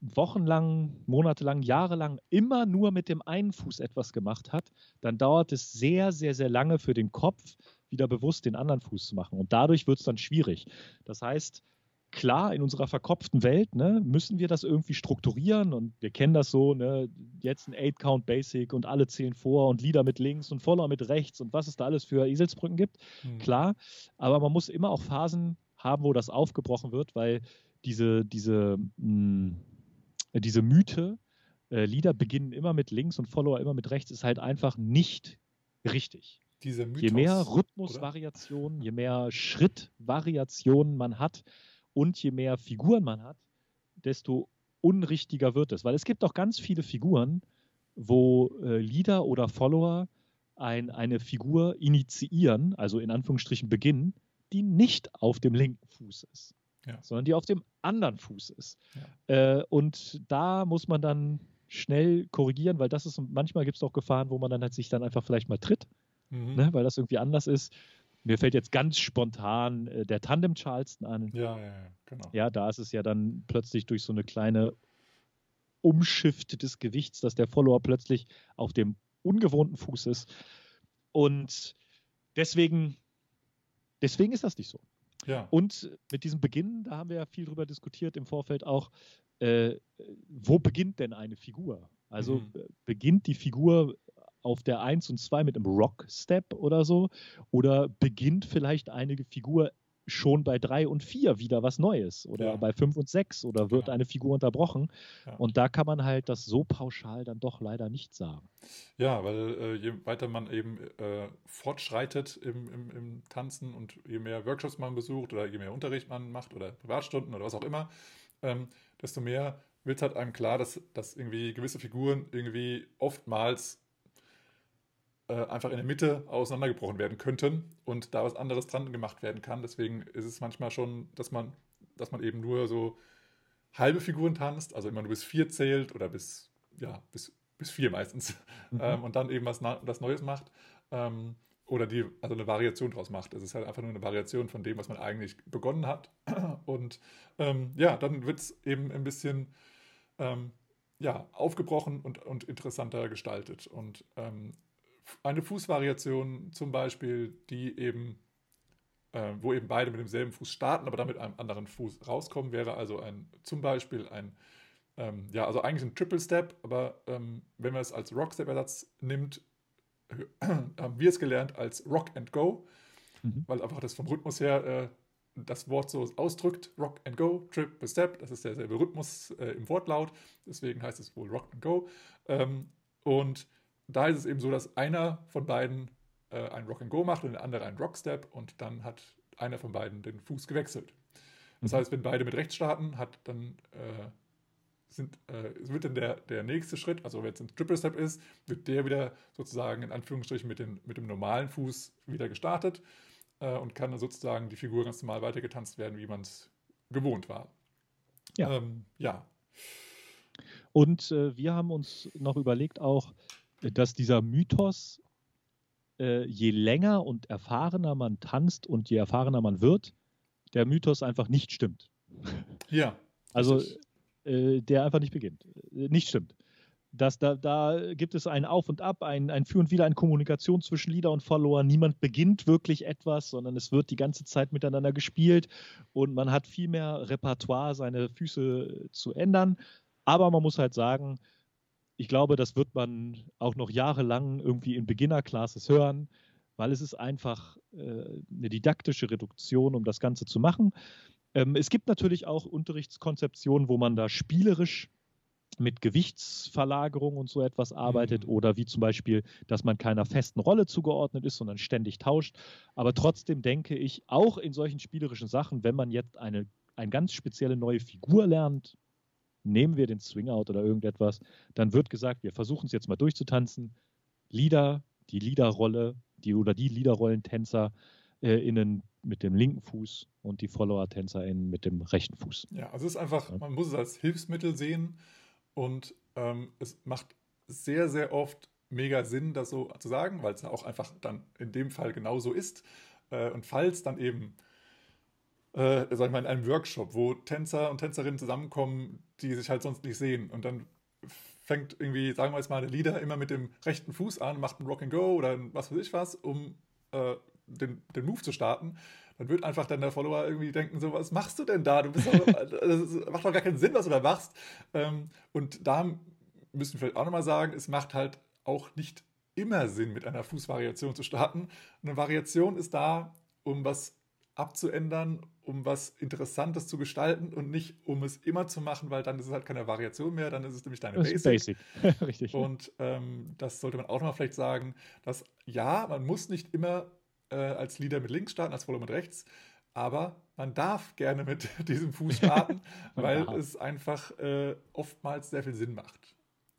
wochenlang, monatelang, jahrelang immer nur mit dem einen Fuß etwas gemacht hat, dann dauert es sehr, sehr, sehr lange für den Kopf, wieder bewusst den anderen Fuß zu machen. Und dadurch wird es dann schwierig. Das heißt, klar, in unserer verkopften Welt ne, müssen wir das irgendwie strukturieren und wir kennen das so, ne, jetzt ein Eight-Count-Basic und alle zählen vor und Lieder mit links und Follower mit rechts und was es da alles für Eselsbrücken gibt. Mhm. Klar, aber man muss immer auch Phasen haben, wo das aufgebrochen wird, weil diese, diese, mh, hm, diese Mythe, äh, Lieder beginnen immer mit links und Follower immer mit rechts, ist halt einfach nicht richtig. Mythos, je mehr Rhythmusvariationen, je mehr Schrittvariationen man hat, und je mehr Figuren man hat, desto unrichtiger wird es. Weil es gibt auch ganz viele Figuren, wo äh, Leader oder Follower ein, eine Figur initiieren, also in Anführungsstrichen beginnen, die nicht auf dem linken Fuß ist, ja. sondern die auf dem anderen Fuß ist. Ja. Äh, und da muss man dann schnell korrigieren, weil das ist, manchmal gibt es auch Gefahren, wo man dann halt sich dann einfach vielleicht mal tritt, mhm. ne, weil das irgendwie anders ist. Mir fällt jetzt ganz spontan äh, der Tandem Charleston an. Ja, ja, ja, genau. Ja, da ist es ja dann plötzlich durch so eine kleine Umschift des Gewichts, dass der Follower plötzlich auf dem ungewohnten Fuß ist. Und deswegen, deswegen ist das nicht so. Ja. Und mit diesem Beginn, da haben wir ja viel drüber diskutiert im Vorfeld auch, äh, wo beginnt denn eine Figur? Also mhm. beginnt die Figur auf der 1 und 2 mit einem Rock-Step oder so? Oder beginnt vielleicht eine Figur schon bei drei und vier wieder was Neues oder ja. bei fünf und sechs oder wird genau. eine Figur unterbrochen. Ja. Und da kann man halt das so pauschal dann doch leider nicht sagen. Ja, weil äh, je weiter man eben äh, fortschreitet im, im, im, Tanzen und je mehr Workshops man besucht oder je mehr Unterricht man macht oder Privatstunden oder was auch immer, ähm, desto mehr wird halt einem klar, dass, dass irgendwie gewisse Figuren irgendwie oftmals einfach in der Mitte auseinandergebrochen werden könnten und da was anderes dran gemacht werden kann. Deswegen ist es manchmal schon, dass man, dass man eben nur so halbe Figuren tanzt, also immer nur bis vier zählt oder bis, ja, bis, bis vier meistens mhm. ähm, und dann eben was, was Neues macht. Ähm, oder die, also eine Variation draus macht. Es ist halt einfach nur eine Variation von dem, was man eigentlich begonnen hat. Und ähm, ja, dann wird es eben ein bisschen ähm, ja, aufgebrochen und, und interessanter gestaltet. Und ähm, eine Fußvariation zum Beispiel, die eben, äh, wo eben beide mit demselben Fuß starten, aber damit einem anderen Fuß rauskommen, wäre also ein, zum Beispiel ein, ähm, ja, also eigentlich ein Triple Step, aber ähm, wenn man es als Rock Step Ersatz nimmt, haben wir es gelernt als Rock and Go, mhm. weil einfach das vom Rhythmus her äh, das Wort so ausdrückt, Rock and Go, Triple Step, das ist derselbe Rhythmus äh, im Wortlaut, deswegen heißt es wohl Rock and Go. Ähm, und da ist es eben so, dass einer von beiden äh, ein Rock and Go macht und der andere einen Rock Step und dann hat einer von beiden den Fuß gewechselt. Das mhm. heißt, wenn beide mit rechts starten, hat dann äh, sind, äh, wird dann der, der nächste Schritt, also wenn es ein Triple Step ist, wird der wieder sozusagen in Anführungsstrichen mit, den, mit dem normalen Fuß wieder gestartet äh, und kann dann sozusagen die Figur ganz normal weitergetanzt werden, wie man es gewohnt war. Ja. Ähm, ja. Und äh, wir haben uns noch überlegt auch, dass dieser Mythos, äh, je länger und erfahrener man tanzt und je erfahrener man wird, der Mythos einfach nicht stimmt. Ja. Also äh, der einfach nicht beginnt. Äh, nicht stimmt. Das, da, da gibt es ein Auf und Ab, ein, ein Für und Wider, eine Kommunikation zwischen Leader und Follower. Niemand beginnt wirklich etwas, sondern es wird die ganze Zeit miteinander gespielt und man hat viel mehr Repertoire, seine Füße zu ändern. Aber man muss halt sagen, ich glaube, das wird man auch noch jahrelang irgendwie in Beginner-Classes hören, weil es ist einfach äh, eine didaktische Reduktion, um das Ganze zu machen. Ähm, es gibt natürlich auch Unterrichtskonzeptionen, wo man da spielerisch mit Gewichtsverlagerung und so etwas arbeitet mhm. oder wie zum Beispiel, dass man keiner festen Rolle zugeordnet ist, sondern ständig tauscht. Aber trotzdem denke ich, auch in solchen spielerischen Sachen, wenn man jetzt eine, eine ganz spezielle neue Figur lernt, nehmen wir den Swing-Out oder irgendetwas, dann wird gesagt, wir versuchen es jetzt mal durchzutanzen. Lieder, die Liederrolle, die oder die Liederrollentänzer äh, innen mit dem linken Fuß und die Follower-TänzerInnen mit dem rechten Fuß. Ja, also es ist einfach, man muss es als Hilfsmittel sehen und ähm, es macht sehr, sehr oft mega Sinn, das so zu sagen, weil es ja auch einfach dann in dem Fall genauso ist. Äh, und falls dann eben äh, sag ich mal, in einem Workshop, wo Tänzer und Tänzerinnen zusammenkommen, die sich halt sonst nicht sehen. Und dann fängt irgendwie, sagen wir jetzt mal, der Leader immer mit dem rechten Fuß an, macht ein Rock and Go oder was weiß ich was, um äh, den, den Move zu starten. Dann wird einfach dann der Follower irgendwie denken, so, was machst du denn da? Du bist doch, das macht doch gar keinen Sinn, was du da machst. Ähm, und da müssen wir vielleicht auch nochmal sagen, es macht halt auch nicht immer Sinn, mit einer Fußvariation zu starten. Eine Variation ist da, um was abzuändern, um was Interessantes zu gestalten und nicht, um es immer zu machen, weil dann ist es halt keine Variation mehr, dann ist es nämlich deine Basic. Basic. Richtig. Und ähm, das sollte man auch nochmal vielleicht sagen, dass ja, man muss nicht immer äh, als Leader mit links starten, als Follower mit rechts, aber man darf gerne mit diesem Fuß starten, weil ja. es einfach äh, oftmals sehr viel Sinn macht.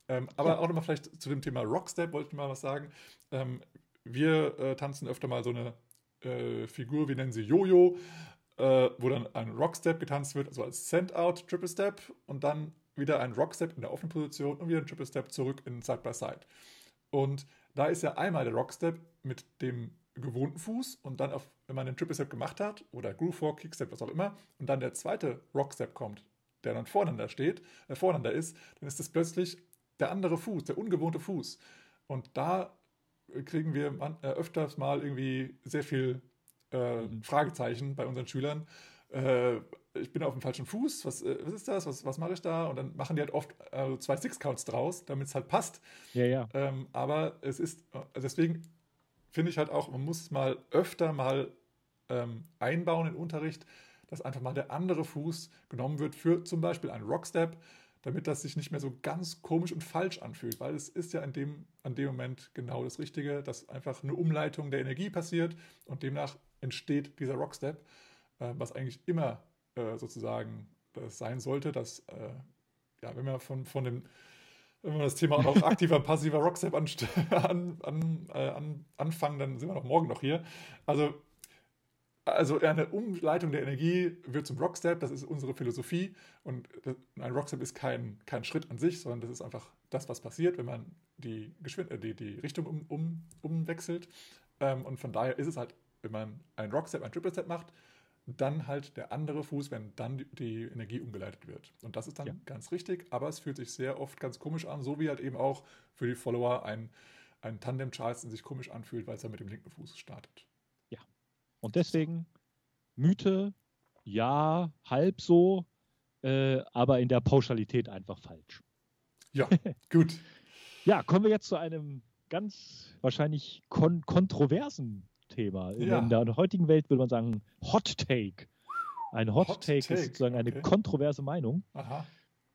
Ähm, aber ja. auch nochmal vielleicht zu dem Thema Rockstep wollte ich mal was sagen. Ähm, wir äh, tanzen öfter mal so eine äh, Figur, wir nennen sie Jojo, äh, wo dann ein Rockstep getanzt wird, also als Send-Out, Triple Step und dann wieder ein Rockstep in der offenen Position und wieder ein Triple Step zurück in Side-by-Side. Side. Und da ist ja einmal der Rockstep mit dem gewohnten Fuß und dann, auf, wenn man den Triple Step gemacht hat oder Groove Walk, Kickstep, was auch immer, und dann der zweite Rockstep kommt, der dann voreinander steht, äh, voreinander ist, dann ist das plötzlich der andere Fuß, der ungewohnte Fuß. Und da kriegen wir man, äh, öfters mal irgendwie sehr viel äh, mhm. Fragezeichen bei unseren Schülern. Äh, ich bin auf dem falschen Fuß, was, äh, was ist das, was, was mache ich da? Und dann machen die halt oft äh, zwei Six-Counts draus, damit es halt passt. Ja, ja. Ähm, aber es ist, äh, deswegen finde ich halt auch, man muss mal öfter mal ähm, einbauen in Unterricht, dass einfach mal der andere Fuß genommen wird für zum Beispiel einen Rockstep, damit das sich nicht mehr so ganz komisch und falsch anfühlt, weil es ist ja in dem, an dem Moment genau das Richtige, dass einfach eine Umleitung der Energie passiert und demnach entsteht dieser Rockstep, äh, was eigentlich immer äh, sozusagen das sein sollte, dass, äh, ja, wenn wir von, von dem wenn wir das Thema auch aktiver, passiver Rockstep an, an, an, äh, an, anfangen, dann sind wir noch morgen noch hier. Also also eine Umleitung der Energie wird zum Rockstep, das ist unsere Philosophie. Und ein Rockstep ist kein, kein Schritt an sich, sondern das ist einfach das, was passiert, wenn man die, Geschwind äh, die, die Richtung um, um, umwechselt. Ähm, und von daher ist es halt, wenn man einen Rockstep, einen Triple Step macht, dann halt der andere Fuß, wenn dann die, die Energie umgeleitet wird. Und das ist dann ja. ganz richtig, aber es fühlt sich sehr oft ganz komisch an, so wie halt eben auch für die Follower ein, ein Tandem Charleston sich komisch anfühlt, weil es ja mit dem linken Fuß startet. Und deswegen Mythe, ja, halb so, äh, aber in der Pauschalität einfach falsch. Ja, gut. ja, kommen wir jetzt zu einem ganz wahrscheinlich kon kontroversen Thema. Ja. In der heutigen Welt würde man sagen Hot Take. Ein Hot, Hot Take, Take, ist sozusagen okay. eine kontroverse Meinung. Aha.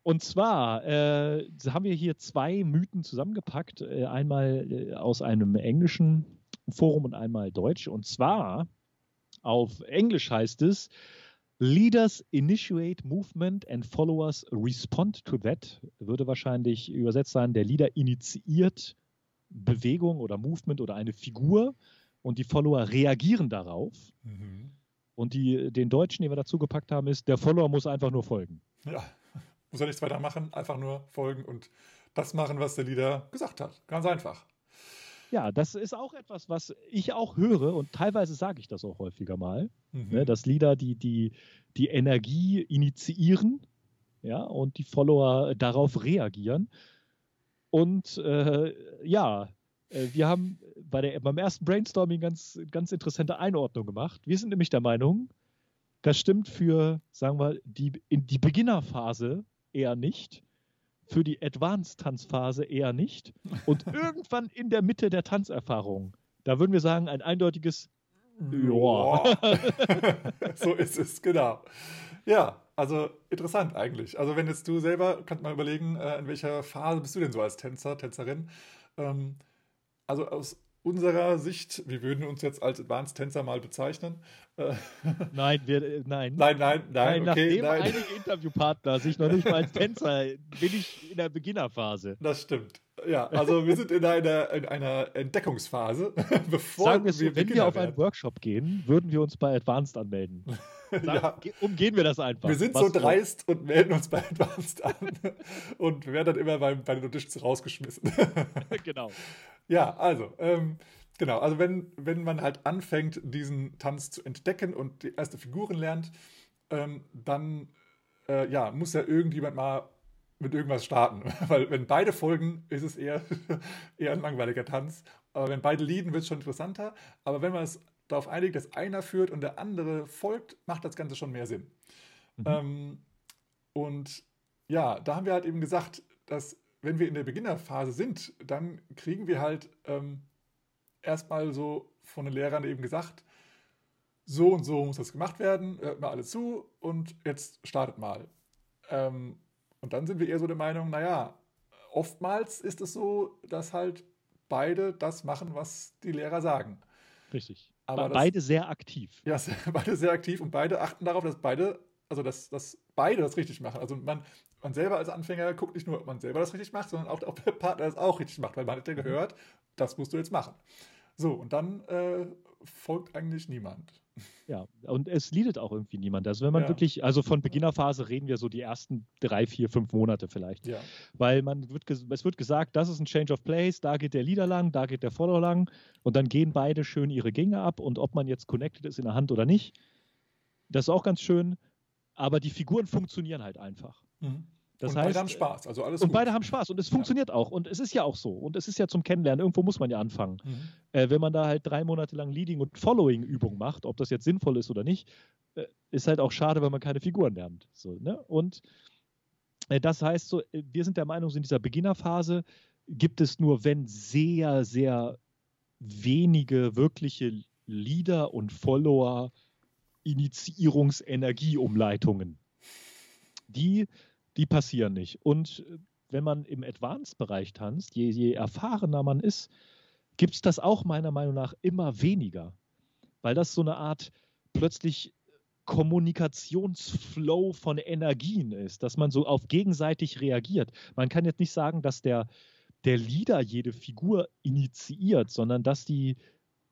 Und zwar äh, haben wir hier zwei Mythen zusammengepackt. Äh, einmal äh, aus einem englischen Forum und einmal deutsch. Und zwar auf Englisch heißt es, Leaders initiate movement and followers respond to that. Würde wahrscheinlich übersetzt sein, der Leader initiiert Bewegung oder Movement oder eine Figur und die Follower reagieren darauf. Mhm. Und die, den Deutschen, den wir dazu gepackt haben, ist, der Follower muss einfach nur folgen. Ja, muss er nichts weiter machen, einfach nur folgen und das machen, was der Leader gesagt hat. Ganz einfach. Ja, das ist auch etwas, was ich auch höre und teilweise sage ich das auch häufiger mal, mhm. ne, dass Lieder die, die, die Energie initiieren ja, und die Follower darauf reagieren. Und äh, ja, äh, wir haben bei der, beim ersten Brainstorming ganz, ganz interessante Einordnung gemacht. Wir sind nämlich der Meinung, das stimmt für, sagen wir, die, in die Beginnerphase eher nicht für die Advanced-Tanzphase eher nicht. Und irgendwann in der Mitte der Tanzerfahrung, da würden wir sagen, ein eindeutiges Ja. so ist es, genau. Ja, also interessant eigentlich. Also wenn jetzt du selber, kannst mal überlegen, äh, in welcher Phase bist du denn so als Tänzer, Tänzerin? Ähm, also aus unserer Sicht, wir würden uns jetzt als Advanced Tänzer mal bezeichnen. Äh, nein, wir, äh, nein. Nein, nein, nein. nein okay, nachdem nein. einige Interviewpartner sich noch nicht mal als Tänzer, bin ich in der Beginnerphase. Das stimmt. Ja, also wir sind in einer, in einer Entdeckungsphase, bevor Sagen wir, so, wir wenn wir auf einen Workshop gehen, würden wir uns bei Advanced anmelden. ja. Umgehen wir das einfach. Wir sind Was so dreist und melden uns bei Advanced an und werden dann immer bei, bei den Auditions rausgeschmissen. genau. Ja, also, ähm, genau, also wenn, wenn man halt anfängt, diesen Tanz zu entdecken und die erste Figuren lernt, ähm, dann äh, ja, muss ja irgendjemand mal mit irgendwas starten. Weil wenn beide folgen, ist es eher, eher ein langweiliger Tanz. Aber wenn beide lieden, wird es schon interessanter. Aber wenn man es darauf einigt, dass einer führt und der andere folgt, macht das Ganze schon mehr Sinn. Mhm. Ähm, und ja, da haben wir halt eben gesagt, dass wenn wir in der Beginnerphase sind, dann kriegen wir halt ähm, erstmal so von den Lehrern eben gesagt, so und so muss das gemacht werden, hört mal alle zu und jetzt startet mal. Ähm, und dann sind wir eher so der Meinung, naja, oftmals ist es so, dass halt beide das machen, was die Lehrer sagen. Richtig. Aber beide das, sehr aktiv. Ja, beide sehr aktiv und beide achten darauf, dass beide, also dass, dass beide das richtig machen. Also man, man selber als Anfänger guckt nicht nur, ob man selber das richtig macht, sondern auch, ob der Partner das auch richtig macht, weil man hat ja mhm. gehört, das musst du jetzt machen. So, und dann äh, folgt eigentlich niemand. Ja, und es leadet auch irgendwie niemand. Also wenn man ja. wirklich, also von Beginnerphase reden wir so die ersten drei, vier, fünf Monate vielleicht. Ja. Weil man wird, es wird gesagt, das ist ein Change of Place, da geht der Leader lang, da geht der Follower lang und dann gehen beide schön ihre Gänge ab und ob man jetzt connected ist in der Hand oder nicht, das ist auch ganz schön, aber die Figuren funktionieren halt einfach. Mhm. Das und heißt, beide haben Spaß, also alles Und gut. beide haben Spaß und es funktioniert ja. auch und es ist ja auch so und es ist ja zum Kennenlernen, irgendwo muss man ja anfangen. Mhm. Äh, wenn man da halt drei Monate lang Leading- und Following-Übungen macht, ob das jetzt sinnvoll ist oder nicht, äh, ist halt auch schade, wenn man keine Figuren lernt. So, ne? Und äh, das heißt so, äh, wir sind der Meinung, in dieser Beginnerphase gibt es nur, wenn sehr, sehr wenige wirkliche Leader und Follower Initiierungsenergieumleitungen. Die, die passieren nicht. Und äh, wenn man im Advanced-Bereich tanzt, je, je erfahrener man ist, gibt es das auch meiner Meinung nach immer weniger. Weil das so eine Art plötzlich Kommunikationsflow von Energien ist, dass man so auf gegenseitig reagiert. Man kann jetzt nicht sagen, dass der, der Leader jede Figur initiiert, sondern dass die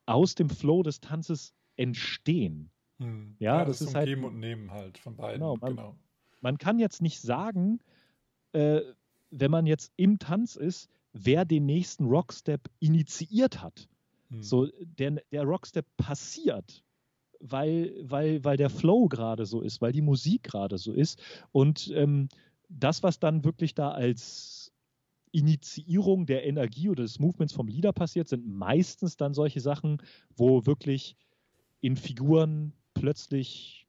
aus dem Flow des Tanzes entstehen. Hm. Ja, ja, das, das ist halt. Geben und Nehmen halt von beiden. Genau man, genau. Man kann jetzt nicht sagen, äh, wenn man jetzt im Tanz ist, wer den nächsten Rockstep initiiert hat. Hm. So, der, der Rockstep passiert, weil, weil, weil der Flow gerade so ist, weil die Musik gerade so ist. Und ähm, das, was dann wirklich da als Initiierung der Energie oder des Movements vom Leader passiert, sind meistens dann solche Sachen, wo wirklich in Figuren plötzlich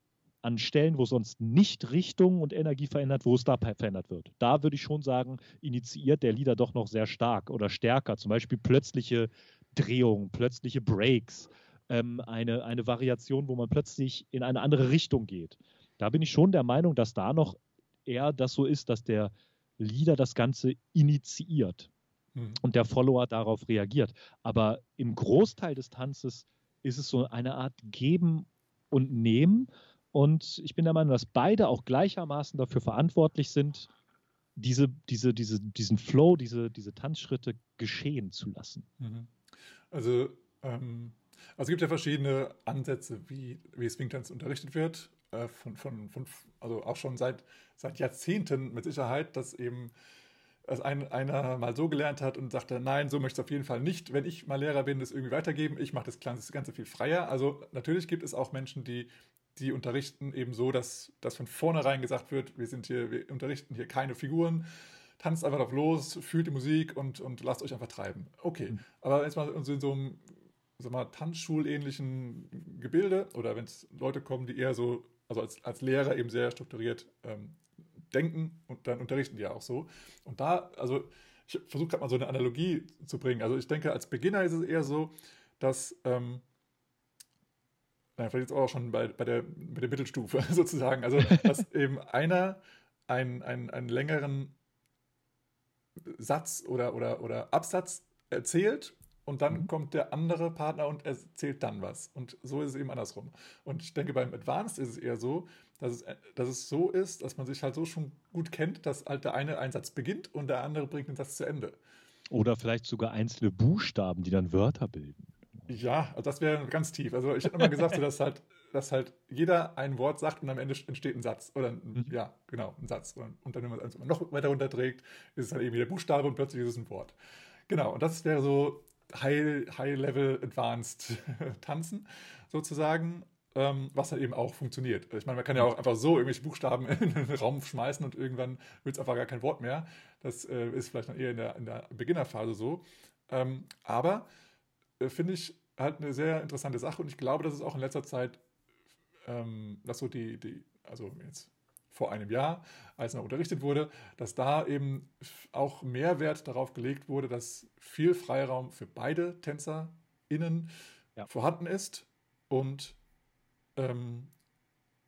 an Stellen, wo sonst nicht Richtung und Energie verändert, wo es da verändert wird. Da würde ich schon sagen, initiiert der Leader doch noch sehr stark oder stärker. Zum Beispiel plötzliche Drehungen, plötzliche Breaks, ähm, eine, eine Variation, wo man plötzlich in eine andere Richtung geht. Da bin ich schon der Meinung, dass da noch eher das so ist, dass der Leader das Ganze initiiert mhm. und der Follower darauf reagiert. Aber im Großteil des Tanzes ist es so eine Art Geben und Nehmen. Und ich bin der Meinung, dass beide auch gleichermaßen dafür verantwortlich sind, diese, diese, diese, diesen Flow, diese, diese Tanzschritte geschehen zu lassen. Mhm. Also, ähm, also es gibt ja verschiedene Ansätze, wie, wie Swingtanz unterrichtet wird. Äh, von, von, von, also auch schon seit, seit Jahrzehnten mit Sicherheit, dass eben es ein, einer mal so gelernt hat und sagte, nein, so möchte ich es auf jeden Fall nicht, wenn ich mal Lehrer bin, das irgendwie weitergeben. Ich mache das Ganze viel freier. Also natürlich gibt es auch Menschen, die, die unterrichten eben so, dass, dass von vornherein gesagt wird, wir sind hier, wir unterrichten hier keine Figuren, tanzt einfach drauf los, fühlt die Musik und, und lasst euch einfach treiben. Okay, mhm. aber jetzt mal in so einem sag mal, Tanzschulähnlichen Gebilde oder wenn es Leute kommen, die eher so, also als, als Lehrer eben sehr strukturiert ähm, denken und dann unterrichten die ja auch so. Und da, also ich versuche gerade mal so eine Analogie zu bringen. Also ich denke, als Beginner ist es eher so, dass, ähm, nein, vielleicht jetzt auch schon bei, bei, der, bei der Mittelstufe sozusagen, also dass eben einer einen, einen, einen längeren Satz oder, oder, oder Absatz erzählt und dann mhm. kommt der andere Partner und erzählt dann was. Und so ist es eben andersrum. Und ich denke, beim Advanced ist es eher so, dass es, dass es so ist, dass man sich halt so schon gut kennt, dass halt der eine einen Satz beginnt und der andere bringt den Satz zu Ende. Oder vielleicht sogar einzelne Buchstaben, die dann Wörter bilden. Ja, also das wäre ganz tief. Also ich habe immer gesagt, so, dass halt, dass halt jeder ein Wort sagt und am Ende entsteht ein Satz. Oder ein, mhm. ja, genau, ein Satz. Und dann, wenn man es noch weiter runterträgt, ist es halt eben wieder Buchstabe und plötzlich ist es ein Wort. Genau, und das wäre so High, High Level Advanced tanzen, sozusagen. Ähm, was dann eben auch funktioniert. Ich meine, man kann ja auch einfach so irgendwelche Buchstaben in den Raum schmeißen und irgendwann wird es einfach gar kein Wort mehr. Das äh, ist vielleicht dann eher in der, in der Beginnerphase so. Ähm, aber finde ich halt eine sehr interessante Sache und ich glaube, dass es auch in letzter Zeit, ähm, dass so die, die, also jetzt vor einem Jahr, als er unterrichtet wurde, dass da eben auch mehr Wert darauf gelegt wurde, dass viel Freiraum für beide TänzerInnen ja. vorhanden ist und ähm,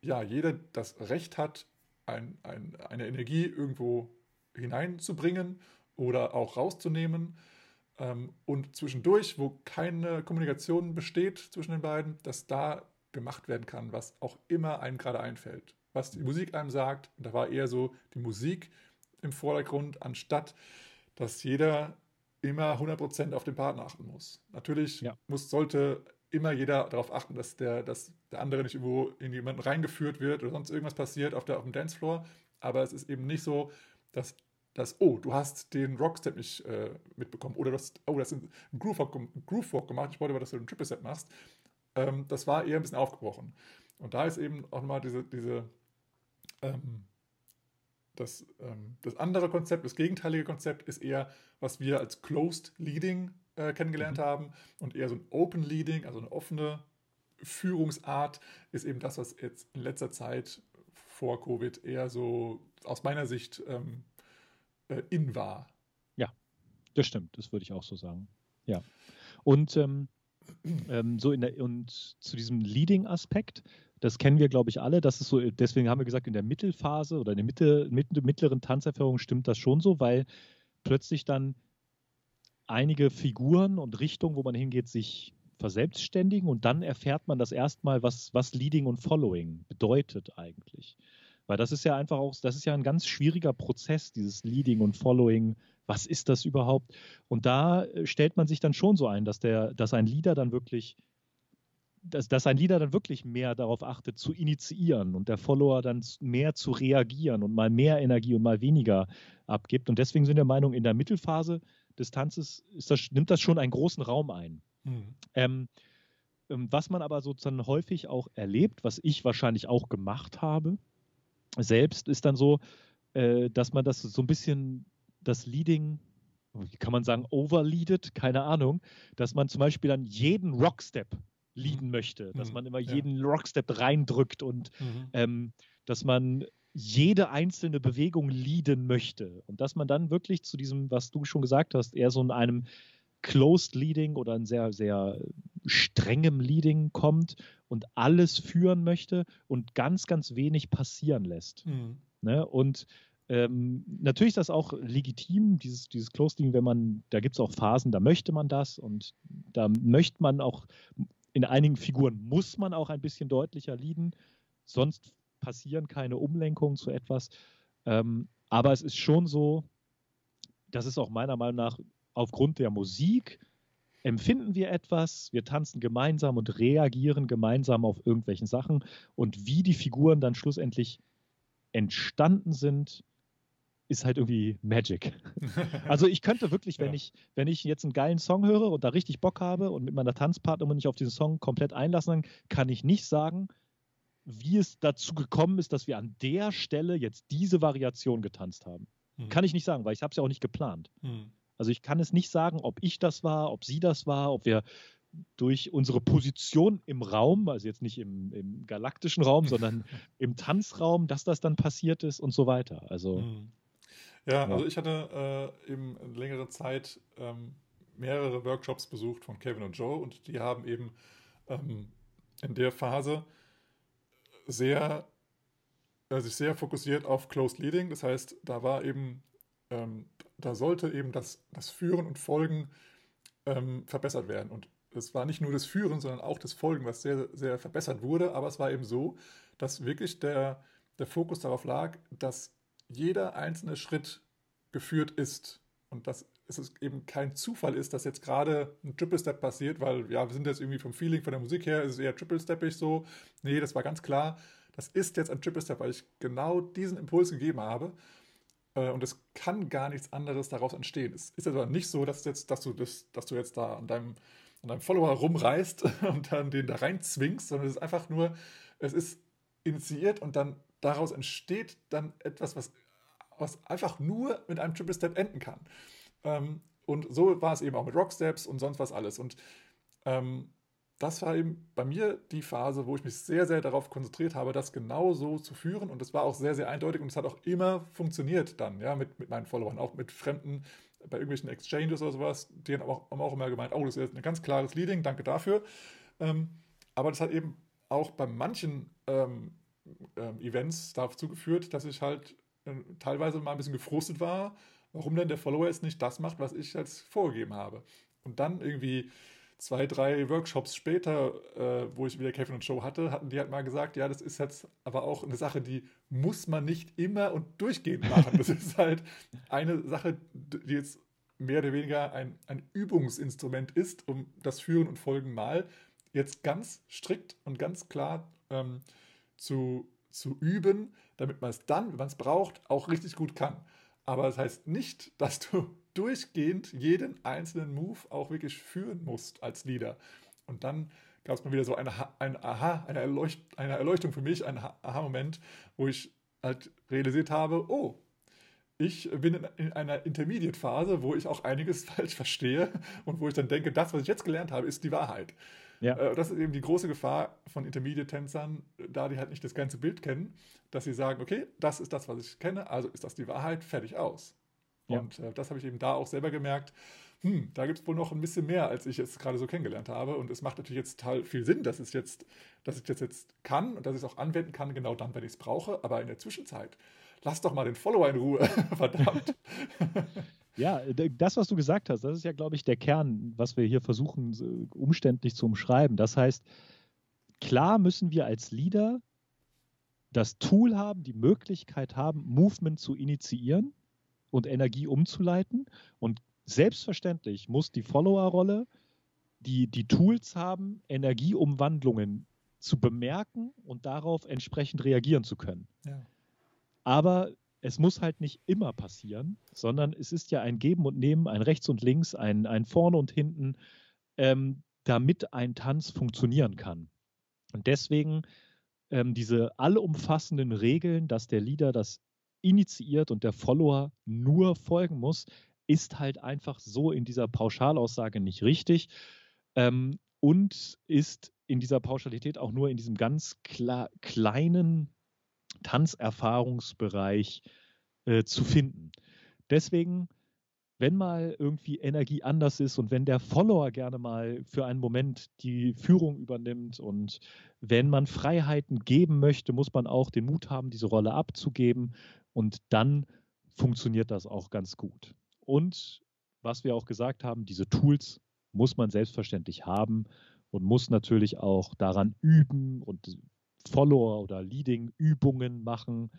ja, jeder das Recht hat, ein, ein, eine Energie irgendwo hineinzubringen oder auch rauszunehmen. Ähm, und zwischendurch, wo keine Kommunikation besteht zwischen den beiden, dass da gemacht werden kann, was auch immer einem gerade einfällt was die Musik einem sagt. Und da war eher so die Musik im Vordergrund, anstatt dass jeder immer 100% auf den Partner achten muss. Natürlich ja. muss, sollte immer jeder darauf achten, dass der, dass der andere nicht irgendwo in jemanden reingeführt wird oder sonst irgendwas passiert auf, der, auf dem Dancefloor. Aber es ist eben nicht so, dass, dass oh, du hast den Rockstep nicht äh, mitbekommen oder das, oh, das ist ein Groove-Walk Groove gemacht, ich wollte aber, dass du einen Triple-Set machst. Ähm, das war eher ein bisschen aufgebrochen. Und da ist eben auch mal diese, diese ähm, das, ähm, das andere Konzept, das gegenteilige Konzept ist eher, was wir als Closed Leading äh, kennengelernt mhm. haben und eher so ein Open Leading, also eine offene Führungsart, ist eben das, was jetzt in letzter Zeit vor Covid eher so aus meiner Sicht ähm, äh, in war. Ja, das stimmt, das würde ich auch so sagen. Ja. Und ähm, ähm, so in der, und zu diesem Leading-Aspekt Das kennen wir, glaube ich, alle. Das ist so, deswegen haben wir gesagt, in der Mittelphase oder in der Mitte, mittleren Tanzerfahrung stimmt das schon so, weil plötzlich dann einige Figuren und Richtungen, wo man hingeht, sich verselbstständigen und dann erfährt man das erstmal, was, was Leading und Following bedeutet eigentlich. Weil das ist ja einfach auch, das ist ja ein ganz schwieriger Prozess, dieses Leading und Following. Was ist das überhaupt? Und da äh, stellt man sich dann schon so ein, dass der, dass ein Leader dann wirklich dass, dass ein Leader dann wirklich mehr darauf achtet, zu initiieren und der Follower dann mehr zu reagieren und mal mehr Energie und mal weniger abgibt. Und deswegen sind wir der Meinung, in der Mittelphase des Tanzes das, nimmt das schon einen großen Raum ein. Mhm. Ähm, ähm, was man aber sozusagen häufig auch erlebt, was ich wahrscheinlich auch gemacht habe, selbst ist dann so, äh, dass man das so ein bisschen das Leading wie kann man sagen, overleadet, keine Ahnung, dass man zum Beispiel dann jeden Rockstep leaden möchte, dass mhm. man immer jeden ja. Rockstep reindrückt und mhm. ähm, dass man jede einzelne Bewegung leaden möchte und dass man dann wirklich zu diesem, was du schon gesagt hast, eher so in einem Closed Leading oder ein sehr, sehr strengem Leading kommt und alles führen möchte und ganz, ganz wenig passieren lässt. Mhm. Ne? Und ähm, natürlich ist das auch legitim, dieses, dieses Closed Leading, wenn man, da gibt es auch Phasen, da möchte man das und da möchte man auch in einigen Figuren muss man auch ein bisschen deutlicher lieden, sonst passieren keine Umlenkungen zu etwas. Ähm, aber es ist schon so, das ist auch meiner Meinung nach aufgrund der Musik, empfinden wir etwas, wir tanzen gemeinsam und reagieren gemeinsam auf irgendwelchen Sachen und wie die Figuren dann schlussendlich entstanden sind, ist halt irgendwie Magic. Also ich könnte wirklich, wenn ja. ich, wenn ich jetzt einen geilen Song höre und da richtig Bock habe und mit meiner Tanzpartnerin mich auf diesen Song komplett einlassen kann, kann ich nicht sagen, wie es dazu gekommen ist, dass wir an der Stelle jetzt diese Variation getanzt haben. Mhm. Kann ich nicht sagen, weil ich habe es ja auch nicht geplant. Mhm. Also ich kann es nicht sagen, ob ich das war, ob sie das war, ob wir durch unsere Position im Raum, also jetzt nicht im, im galaktischen Raum, sondern im Tanzraum, dass das dann passiert ist und so weiter. Also mhm. Ja, ja. also ich hatte äh, eben längere Zeit ähm, mehrere Workshops besucht von Kevin und Joe und die haben eben ähm, in der Phase sehr äh, sich sehr fokussiert auf Closed Leading. Das heißt, da war eben, ähm, da sollte eben das, das Führen und Folgen ähm, verbessert werden. Und es war nicht nur das Führen, sondern auch das Folgen, was sehr, sehr verbessert wurde. Aber es war eben so, dass wirklich der, der Fokus darauf lag, dass jeder einzelne Schritt geführt ist. Und dass es eben kein Zufall ist, dass jetzt gerade ein Triple Step passiert, weil ja, wir sind jetzt irgendwie vom Feeling, von der Musik her, ist es eher Triple Steppig so. Nee, das war ganz klar. Das ist jetzt ein Triple Step, weil ich genau diesen Impuls gegeben habe. Äh, und es kann gar nichts anderes daraus entstehen. Es ist aber nicht so, dass, jetzt, dass, du, das, dass du jetzt da an deinem, an deinem Follower rumreißt und dann den da rein zwingst, sondern es ist einfach nur, es ist initiiert und dann daraus entsteht dann etwas, was, was einfach nur mit einem Triple Step enden kann. Ähm, und so war es eben auch mit Rocksteps und sonst was alles. Und ähm, das war eben bei mir die Phase, wo ich mich sehr, sehr darauf konzentriert habe, das genau so zu führen. Und das war auch sehr, sehr eindeutig und es hat auch immer funktioniert dann, ja, mit, mit meinen Followern, auch mit Fremden bei irgendwelchen Exchanges oder sowas. Die haben auch, haben auch immer gemeint, oh, das ist ein ganz klares Leading, danke dafür. Ähm, aber das hat eben auch bei manchen ähm, ähm, Events dazu geführt, dass ich halt äh, teilweise mal ein bisschen gefrustet war, warum denn der Follower jetzt nicht das macht, was ich jetzt vorgegeben habe. Und dann irgendwie zwei, drei Workshops später, äh, wo ich wieder Kevin und Joe hatte, hatten die halt mal gesagt, ja, das ist jetzt aber auch eine Sache, die muss man nicht immer und durchgehend machen. Das ist halt eine Sache, die jetzt mehr oder weniger ein, ein Übungsinstrument ist, um das Führen und Folgen mal jetzt ganz strikt und ganz klar ähm, zu, zu üben, damit man es dann, wenn man es braucht, auch richtig gut kann. Aber das heißt nicht, dass du durchgehend jeden einzelnen Move auch wirklich führen musst als Leader. Und dann gab es mal wieder so eine, ein Aha, eine, Erleucht, eine Erleuchtung für mich, ein Aha-Moment, wo ich halt realisiert habe, oh, ich bin in einer Intermediate-Phase, wo ich auch einiges falsch verstehe und wo ich dann denke, das, was ich jetzt gelernt habe, ist die Wahrheit. Ja. Äh, das ist eben die große Gefahr von Intermediate-Tänzern, da die halt nicht das ganze Bild kennen, dass sie sagen, okay, das ist das, was ich kenne, also ist das die Wahrheit, fertig aus. Ja. Und äh, das habe ich eben da auch selber gemerkt, hm, da gibt es wohl noch ein bisschen mehr, als ich jetzt gerade so kennengelernt habe. Und es macht natürlich jetzt total viel Sinn, dass, es jetzt, dass ich das jetzt kann und dass ich es auch anwenden kann, genau dann, wenn ich es brauche. Aber in der Zwischenzeit, lass doch mal den Follower in Ruhe. Verdammt. Ja, das, was du gesagt hast, das ist ja, glaube ich, der Kern, was wir hier versuchen, umständlich zu umschreiben. Das heißt, klar müssen wir als Leader das Tool haben, die Möglichkeit haben, Movement zu initiieren und Energie umzuleiten. Und selbstverständlich muss die Follower-Rolle die, die Tools haben, Energieumwandlungen zu bemerken und darauf entsprechend reagieren zu können. Ja. Aber es muss halt nicht immer passieren, sondern es ist ja ein Geben und Nehmen, ein Rechts und Links, ein, ein Vorne und Hinten, ähm, damit ein Tanz funktionieren kann. Und deswegen ähm, diese allumfassenden Regeln, dass der Leader das initiiert und der Follower nur folgen muss, ist halt einfach so in dieser Pauschalaussage nicht richtig ähm, und ist in dieser Pauschalität auch nur in diesem ganz kleinen Tanzerfahrungsbereich äh, zu finden. Deswegen wenn mal irgendwie Energie anders ist und wenn der Follower gerne mal für einen Moment die Führung übernimmt und wenn man Freiheiten geben möchte, muss man auch den Mut haben, diese Rolle abzugeben und dann funktioniert das auch ganz gut. Und was wir auch gesagt haben, diese Tools muss man selbstverständlich haben und muss natürlich auch daran üben und Follower oder Leading-Übungen machen,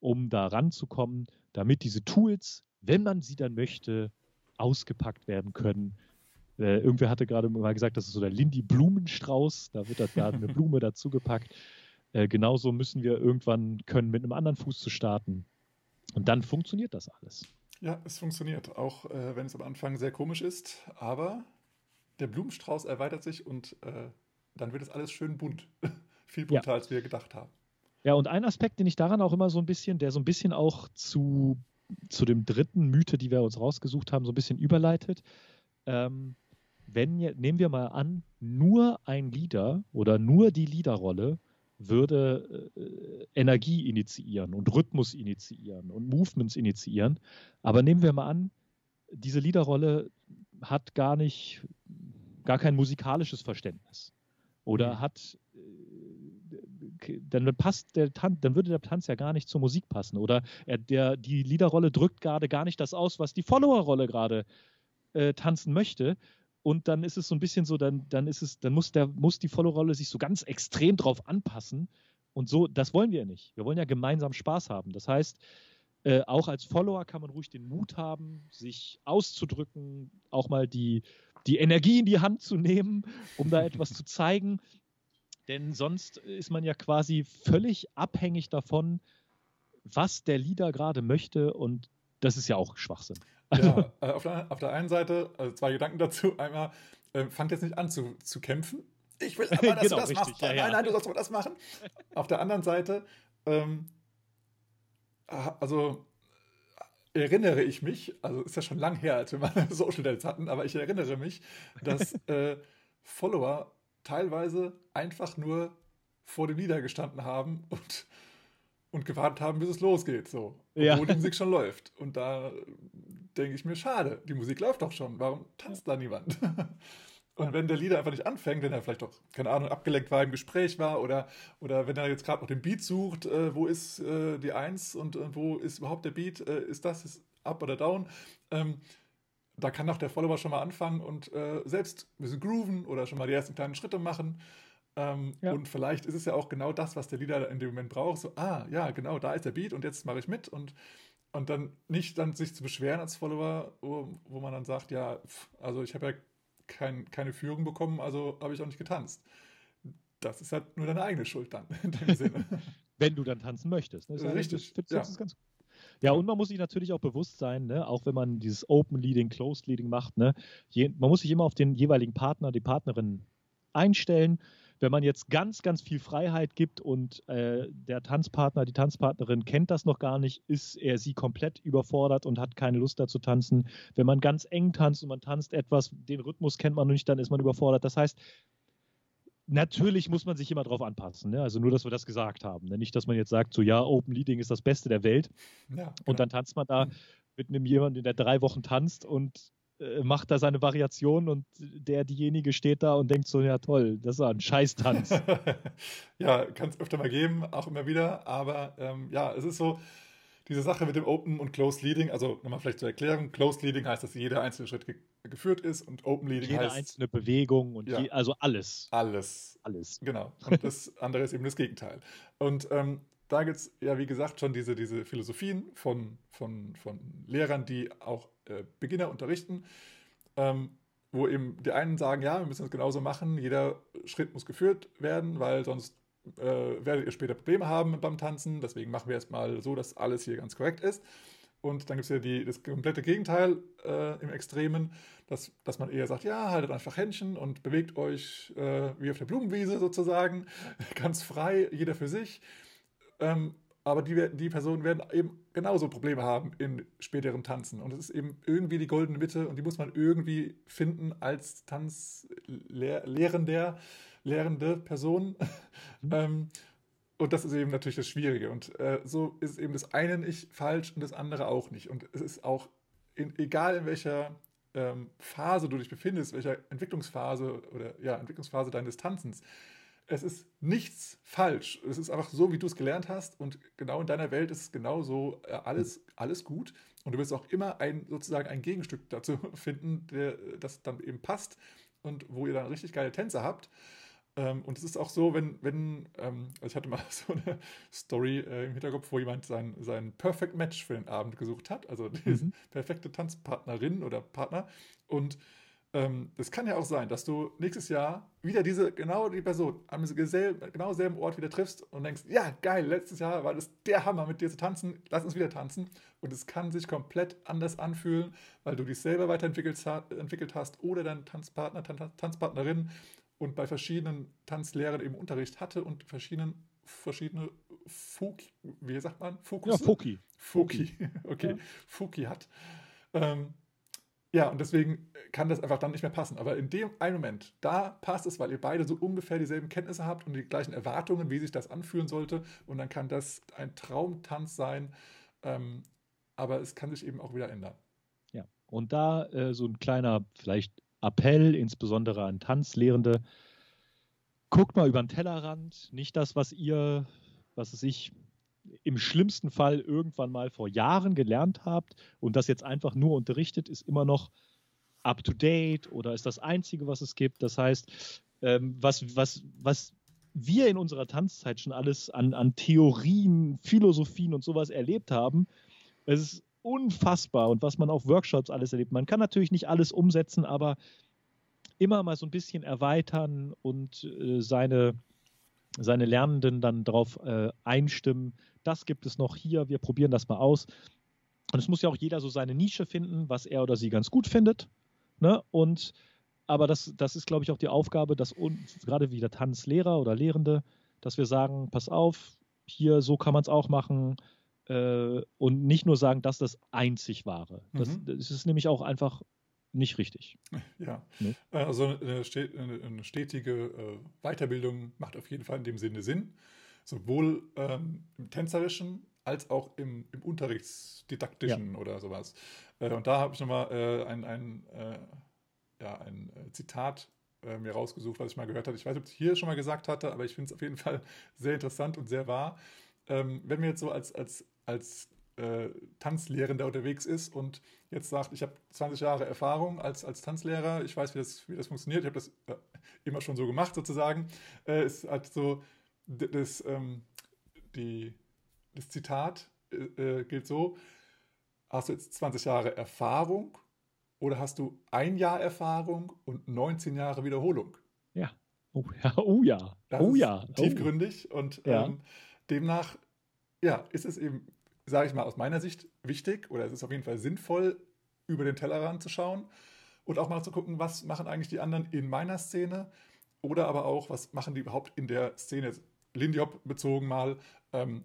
um da ranzukommen, damit diese Tools wenn man sie dann möchte, ausgepackt werden können. Äh, irgendwer hatte gerade mal gesagt, das ist so der Lindy Blumenstrauß, da wird da eine Blume dazugepackt. Äh, genauso müssen wir irgendwann können, mit einem anderen Fuß zu starten. Und dann funktioniert das alles. Ja, es funktioniert, auch äh, wenn es am Anfang sehr komisch ist, aber der Blumenstrauß erweitert sich und äh, dann wird es alles schön bunt. Viel bunter, ja. als wir gedacht haben. Ja, und ein Aspekt, den ich daran auch immer so ein bisschen, der so ein bisschen auch zu zu dem dritten Mythe, die wir uns rausgesucht haben, so ein bisschen überleitet. Ähm, wenn, nehmen wir mal an, nur ein Leader oder nur die Leaderrolle würde äh, Energie initiieren und Rhythmus initiieren und Movements initiieren. Aber nehmen wir mal an, diese Leaderrolle hat gar nicht, gar kein musikalisches Verständnis oder mhm. hat dann passt der Tanz, dann würde der Tanz ja gar nicht zur Musik passen. Oder er, der, die Liederrolle drückt gerade gar nicht das aus, was die Followerrolle gerade äh, tanzen möchte. Und dann ist es so ein bisschen so, dann, dann ist es, dann muss der, muss die Followerrolle sich so ganz extrem drauf anpassen. Und so, das wollen wir nicht. Wir wollen ja gemeinsam Spaß haben. Das heißt, äh, auch als Follower kann man ruhig den Mut haben, sich auszudrücken, auch mal die, die Energie in die Hand zu nehmen, um da etwas zu zeigen. Denn sonst ist man ja quasi völlig abhängig davon, was der Leader gerade möchte und das ist ja auch Schwachsinn. Also, ja, äh, auf, der, auf, der, einen Seite, also zwei Gedanken dazu. Einmal, äh, fangt jetzt nicht an zu, zu kämpfen. Ich will aber, dass genau, du das richtig, machst. Ja, nein, ja. nein, du sollst aber das machen. auf der anderen Seite, ähm, also erinnere ich mich, also ist ja schon lang her, als wir mal Social Dates hatten, aber ich erinnere mich, dass äh, Follower teilweise einfach nur vor dem Lieder gestanden haben und, und gewartet haben, bis es losgeht. So. Ja. die Musik schon läuft. Und da denke ich mir, schade, die Musik läuft doch schon. Warum tanzt da niemand? Und wenn der Lieder einfach nicht anfängt, wenn er vielleicht doch, keine Ahnung, abgelenkt war, im Gespräch war oder, oder wenn er jetzt gerade noch den Beat sucht, äh, wo ist äh, die Eins und äh, wo ist überhaupt der Beat, äh, ist das, ist up oder down, ähm, da kann auch der Follower schon mal anfangen und äh, selbst ein bisschen grooven oder schon mal die ersten kleinen Schritte machen. Ähm, ja. Und vielleicht ist es ja auch genau das, was der Leader in dem Moment braucht. So, ah, ja, genau, da ist der Beat und jetzt mache ich mit und, und dann nicht dann sich zu beschweren als Follower, wo, wo man dann sagt, ja, pff, also ich habe ja kein, keine Führung bekommen, also habe ich auch nicht getanzt. Das ist halt nur deine eigene Schuld dann in dem Sinne. Wenn du dann tanzen möchtest. Ne? Richtig. Das, das, das ja. ist ganz ja, und man muss sich natürlich auch bewusst sein, ne, auch wenn man dieses Open Leading, Closed Leading macht, ne, je, man muss sich immer auf den jeweiligen Partner, die Partnerin einstellen. Wenn man jetzt ganz, ganz viel Freiheit gibt und äh, der Tanzpartner, die Tanzpartnerin kennt das noch gar nicht, ist er sie komplett überfordert und hat keine Lust da zu tanzen. Wenn man ganz eng tanzt und man tanzt etwas, den Rhythmus kennt man noch nicht, dann ist man überfordert. Das heißt, Natürlich muss man sich immer darauf anpassen. Ne? Also nur, dass wir das gesagt haben. Ne? Nicht, dass man jetzt sagt, so ja, Open Leading ist das Beste der Welt. Ja, und dann tanzt man da mit einem jemanden, der drei Wochen tanzt und macht da seine Variation und der, diejenige steht da und denkt so, ja toll, das war ein Scheißtanz. ja, kann es öfter mal geben, auch immer wieder, aber ähm, ja, es ist so, diese Sache mit dem Open und Closed Leading, also nochmal vielleicht zur Erklärung, Closed Leading heißt, dass jeder einzelne Schritt ge geführt ist und Open Leading Jede heißt... Jede einzelne Bewegung und ja, je, also alles. Alles. Alles. Genau. Und das andere ist eben das Gegenteil. Und ähm, da gibt es ja, wie gesagt, schon diese, diese Philosophien von, von, von Lehrern, die auch äh, Beginner unterrichten, ähm, wo eben die einen sagen, ja, wir müssen das genauso machen, jeder Schritt muss geführt werden, weil sonst äh, werdet ihr später Probleme haben beim Tanzen. Deswegen machen wir erstmal so, dass alles hier ganz korrekt ist. Und dann gibt es ja die, das komplette Gegenteil äh, im Extremen, dass, dass man eher sagt, ja, haltet einfach Händchen und bewegt euch äh, wie auf der Blumenwiese sozusagen, ganz frei, jeder für sich. Ähm, aber die, die Personen werden eben genauso Probleme haben in späteren Tanzen. Und es ist eben irgendwie die goldene Mitte und die muss man irgendwie finden als Tanzlehrender, lehrende Person. Mhm. ähm, und das ist eben natürlich das Schwierige. Und äh, so ist eben das eine nicht falsch und das andere auch nicht. Und es ist auch, in, egal in welcher ähm, Phase du dich befindest, welcher Entwicklungsphase oder ja, Entwicklungsphase deines Tanzens, es ist nichts falsch. Es ist einfach so, wie du es gelernt hast und genau in deiner Welt ist es genau so äh, alles, alles gut. Und du wirst auch immer ein, sozusagen ein Gegenstück dazu finden, der, das dann eben passt und wo ihr dann richtig geile Tänze habt. Ähm, und es ist auch so, wenn, wenn ähm, also ich hatte mal so eine Story äh, im Hinterkopf, wo jemand sein, sein Perfect Match für den Abend gesucht hat, also die mhm. perfekte Tanzpartnerin oder Partner. Und ähm, das kann ja auch sein, dass du nächstes Jahr wieder diese, genau die Person am genau selben Ort wieder triffst und denkst, ja, geil, letztes Jahr war das der Hammer, mit dir zu tanzen, lass uns wieder tanzen. Und es kann sich komplett anders anfühlen, weil du dich selber weiterentwickelt entwickelt hast oder dein Tanzpartner, Tanzpartnerin und bei verschiedenen Tanzlehrern eben Unterricht hatte und verschiedenen verschiedene Foki, wie sagt man? Fokus? Ja, Foki. Foki, okay. Ja. Foki hat. Ähm, ja, und deswegen kann das einfach dann nicht mehr passen. Aber in dem einen Moment, da passt es, weil ihr beide so ungefähr dieselben Kenntnisse habt und die gleichen Erwartungen, wie sich das anfühlen sollte. Und dann kann das ein Traumtanz sein. Ähm, aber es kann sich eben auch wieder ändern. Ja, und da äh, so ein kleiner, vielleicht Appell, insbesondere an Tanzlehrende. Guckt mal über den Tellerrand, nicht das, was ihr, was es ich im schlimmsten Fall irgendwann mal vor Jahren gelernt habt und das jetzt einfach nur unterrichtet, ist immer noch up to date oder ist das Einzige, was es gibt. Das heißt, ähm, was, was, was wir in unserer Tanzzeit schon alles an, an Theorien, Philosophien und sowas erlebt haben, es ist unfassbar und was man auf Workshops alles erlebt. Man kann natürlich nicht alles umsetzen, aber immer mal so ein bisschen erweitern und äh, seine, seine Lernenden dann darauf äh, einstimmen, das gibt es noch hier, wir probieren das mal aus. Und es muss ja auch jeder so seine Nische finden, was er oder sie ganz gut findet. Ne? Und aber das, das ist, glaube ich, auch die Aufgabe, dass gerade wieder Tanzlehrer oder Lehrende, dass wir sagen, pass auf, hier so kann man es auch machen äh, und nicht nur sagen, dass das einzig wahre. Das, mhm. das ist nämlich auch einfach nicht richtig. Ja, ne? also eine, stetige äh, Weiterbildung macht auf jeden Fall in dem Sinne Sinn sowohl ähm, im tänzerischen als auch im, im unterrichtsdidaktischen ja. oder sowas. Äh, und da habe ich nochmal äh, ein, ein, äh, ja, ein äh, Zitat äh, mir rausgesucht, was ich mal gehört habe. Ich weiß nicht, ob ich hier schon mal gesagt hatte, aber ich finde es auf jeden Fall sehr interessant und sehr wahr. Ähm, wenn man jetzt so als, als, als äh, Tanzlehrender unterwegs ist und jetzt sagt, ich habe 20 Jahre Erfahrung als, als Tanzlehrer, ich weiß, wie das, wie das funktioniert, ich habe das äh, immer schon so gemacht sozusagen, äh, ist halt so, das, ähm, die, das Zitat äh, äh, gilt so, hast du jetzt 20 Jahre Erfahrung oder hast du ein Jahr Erfahrung und 19 Jahre Wiederholung? Ja. Oh ja. Oh ja. Das oh, ja. Oh. Tiefgründig und ja. ähm, demnach ja, ist es eben, sage ich mal, aus meiner Sicht wichtig oder es ist auf jeden Fall sinnvoll, über den Tellerrand zu schauen und auch mal zu gucken, was machen eigentlich die anderen in meiner Szene oder aber auch, was machen die überhaupt in der Szene? Lindy Hop bezogen mal, ähm,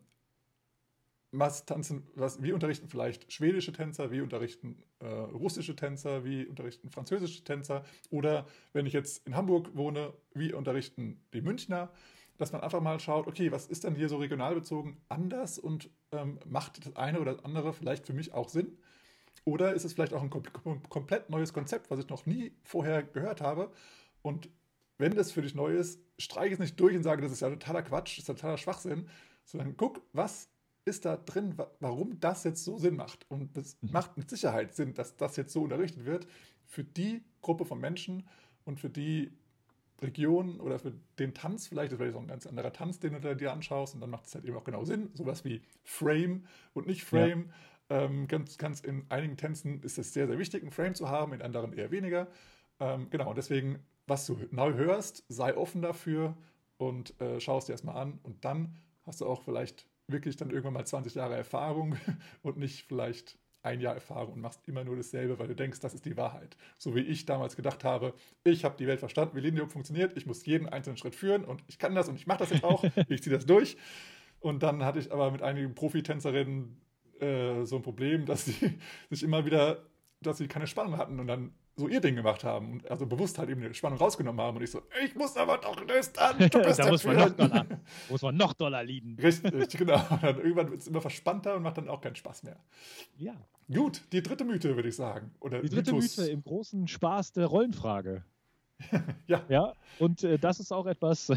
was tanzen, was, wir unterrichten vielleicht schwedische Tänzer, wir unterrichten äh, russische Tänzer, wir unterrichten französische Tänzer oder wenn ich jetzt in Hamburg wohne, wie unterrichten die Münchner, dass man einfach mal schaut, okay, was ist denn hier so regional bezogen anders und ähm, macht das eine oder das andere vielleicht für mich auch Sinn? Oder ist es vielleicht auch ein komplett neues Konzept, was ich noch nie vorher gehört habe? Und wenn das für dich neu ist, streiche es nicht durch und sage, das ist ja totaler Quatsch, das ist totaler Schwachsinn, sondern guck, was ist da drin, warum das jetzt so Sinn macht. Und es mhm. macht mit Sicherheit Sinn, dass das jetzt so unterrichtet wird für die Gruppe von Menschen und für die Region oder für den Tanz vielleicht, das wäre auch ein ganz anderer Tanz, den du dir anschaust und dann macht es halt eben auch genau Sinn. Sowas wie Frame und nicht Frame. Ja. Ähm, ganz, ganz in einigen Tänzen ist es sehr, sehr wichtig, ein Frame zu haben, in anderen eher weniger. Ähm, genau, und deswegen, was du neu hörst, sei offen dafür und äh, schaust dir erstmal an und dann hast du auch vielleicht wirklich dann irgendwann mal 20 Jahre Erfahrung und nicht vielleicht ein Jahr Erfahrung und machst immer nur dasselbe, weil du denkst, das ist die Wahrheit. So wie ich damals gedacht habe, ich habe die Welt verstanden, wie Linium funktioniert, ich muss jeden einzelnen Schritt führen und ich kann das und ich mache das jetzt auch, ich ziehe das durch. Und dann hatte ich aber mit einigen Profitänzerinnen äh, so ein Problem, dass sie sich immer wieder, dass sie keine Spannung hatten und dann so ihr Ding gemacht haben und also bewusst halt eben die Spannung rausgenommen haben und ich so, ich muss aber doch löstern, du bist da muss man, noch doller, muss man noch doller lieben. Richtig, genau. Und dann irgendwann wird es immer verspannter und macht dann auch keinen Spaß mehr. Ja. Gut, die dritte Mythe, würde ich sagen. Oder die dritte Mythos. Mythe im großen Spaß der Rollenfrage. ja. Ja, und äh, das ist auch etwas,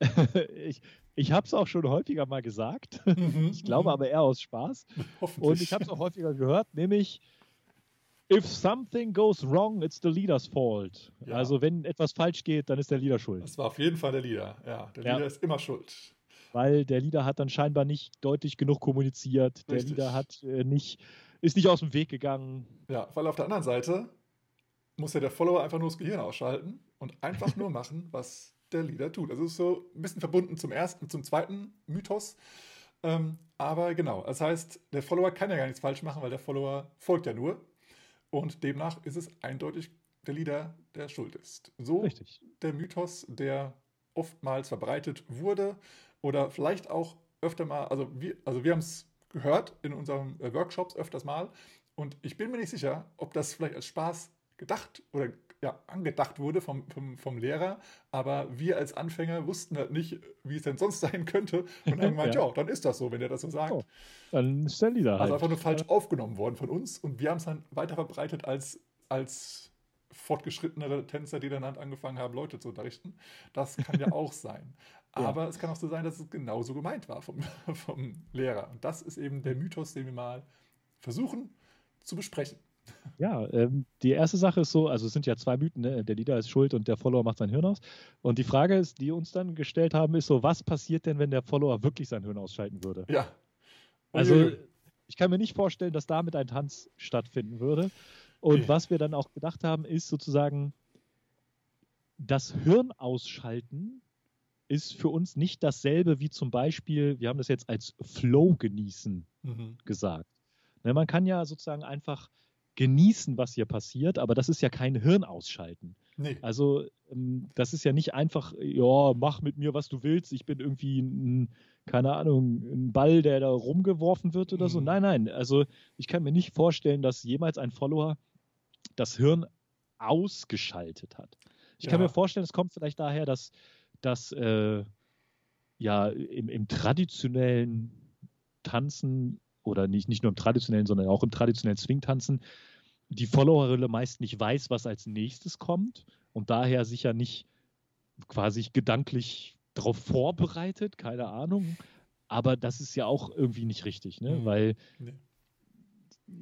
ich, ich habe es auch schon häufiger mal gesagt. Mhm, ich glaube mhm. aber eher aus Spaß. Und ich habe es auch häufiger gehört, nämlich If something goes wrong, it's the leader's fault. Ja. Also wenn etwas falsch geht, dann ist der Leader schuld. Das war auf jeden Fall der Leader. Ja, der ja. Leader ist immer schuld. Weil der Leader hat dann scheinbar nicht deutlich genug kommuniziert. Der Richtig. Leader hat äh, nicht, ist nicht aus dem Weg gegangen. Ja, weil auf der anderen Seite muss ja der Follower einfach nur das Gehirn ausschalten und einfach nur machen, was der Leader tut. Also es ist so ein bisschen verbunden zum ersten, zum zweiten Mythos. Ähm, aber genau, das heißt, der Follower kann ja gar nichts falsch machen, weil der Follower folgt ja nur. Und demnach ist es eindeutig der Leader, der schuld ist. So Richtig. der Mythos, der oftmals verbreitet wurde oder vielleicht auch öfter mal, also wir, also wir haben es gehört in unseren äh, Workshops öfters mal und ich bin mir nicht sicher, ob das vielleicht als Spaß gedacht oder ja, angedacht wurde vom, vom, vom Lehrer, aber wir als Anfänger wussten halt nicht, wie es denn sonst sein könnte und haben gemeint, ja. ja, dann ist das so, wenn er das so sagt. Oh, dann ist der Lieder Also halt. einfach nur falsch aufgenommen worden von uns und wir haben es dann weiter verbreitet als, als fortgeschrittenere Tänzer, die dann halt angefangen haben, Leute zu unterrichten. Das kann ja auch sein. Aber ja. es kann auch so sein, dass es genauso gemeint war vom, vom Lehrer. Und das ist eben der Mythos, den wir mal versuchen zu besprechen. Ja, ähm, die erste Sache ist so, also es sind ja zwei Mythen, ne? der Leader ist schuld und der Follower macht sein Hirn aus. Und die Frage ist, die uns dann gestellt haben, ist so, was passiert denn, wenn der Follower wirklich sein Hirn ausschalten würde? Ja. Also ich kann mir nicht vorstellen, dass damit ein Tanz stattfinden würde. Und okay. was wir dann auch gedacht haben, ist sozusagen, das Hirn ausschalten ist für uns nicht dasselbe wie zum Beispiel, wir haben das jetzt als Flow genießen mhm. gesagt. Ne, man kann ja sozusagen einfach genießen, was hier passiert, aber das ist ja kein Hirn ausschalten. Nee. Also ähm, das ist ja nicht einfach, ja, mach mit mir, was du willst, ich bin irgendwie ein, keine Ahnung, ein Ball, der da rumgeworfen wird oder mhm. so. Nein, nein, also ich kann mir nicht vorstellen, dass jemals ein Follower das Hirn ausgeschaltet hat. Ich ja. kann mir vorstellen, es kommt vielleicht daher, dass, dass äh, ja im, im traditionellen Tanzen oder nicht, nicht nur im traditionellen, sondern auch im traditionellen Swing-Tanzen, die Followerrolle meist nicht weiß, was als nächstes kommt und daher sicher nicht quasi gedanklich darauf vorbereitet, keine Ahnung. Aber das ist ja auch irgendwie nicht richtig, ne? Mhm. Weil, nee.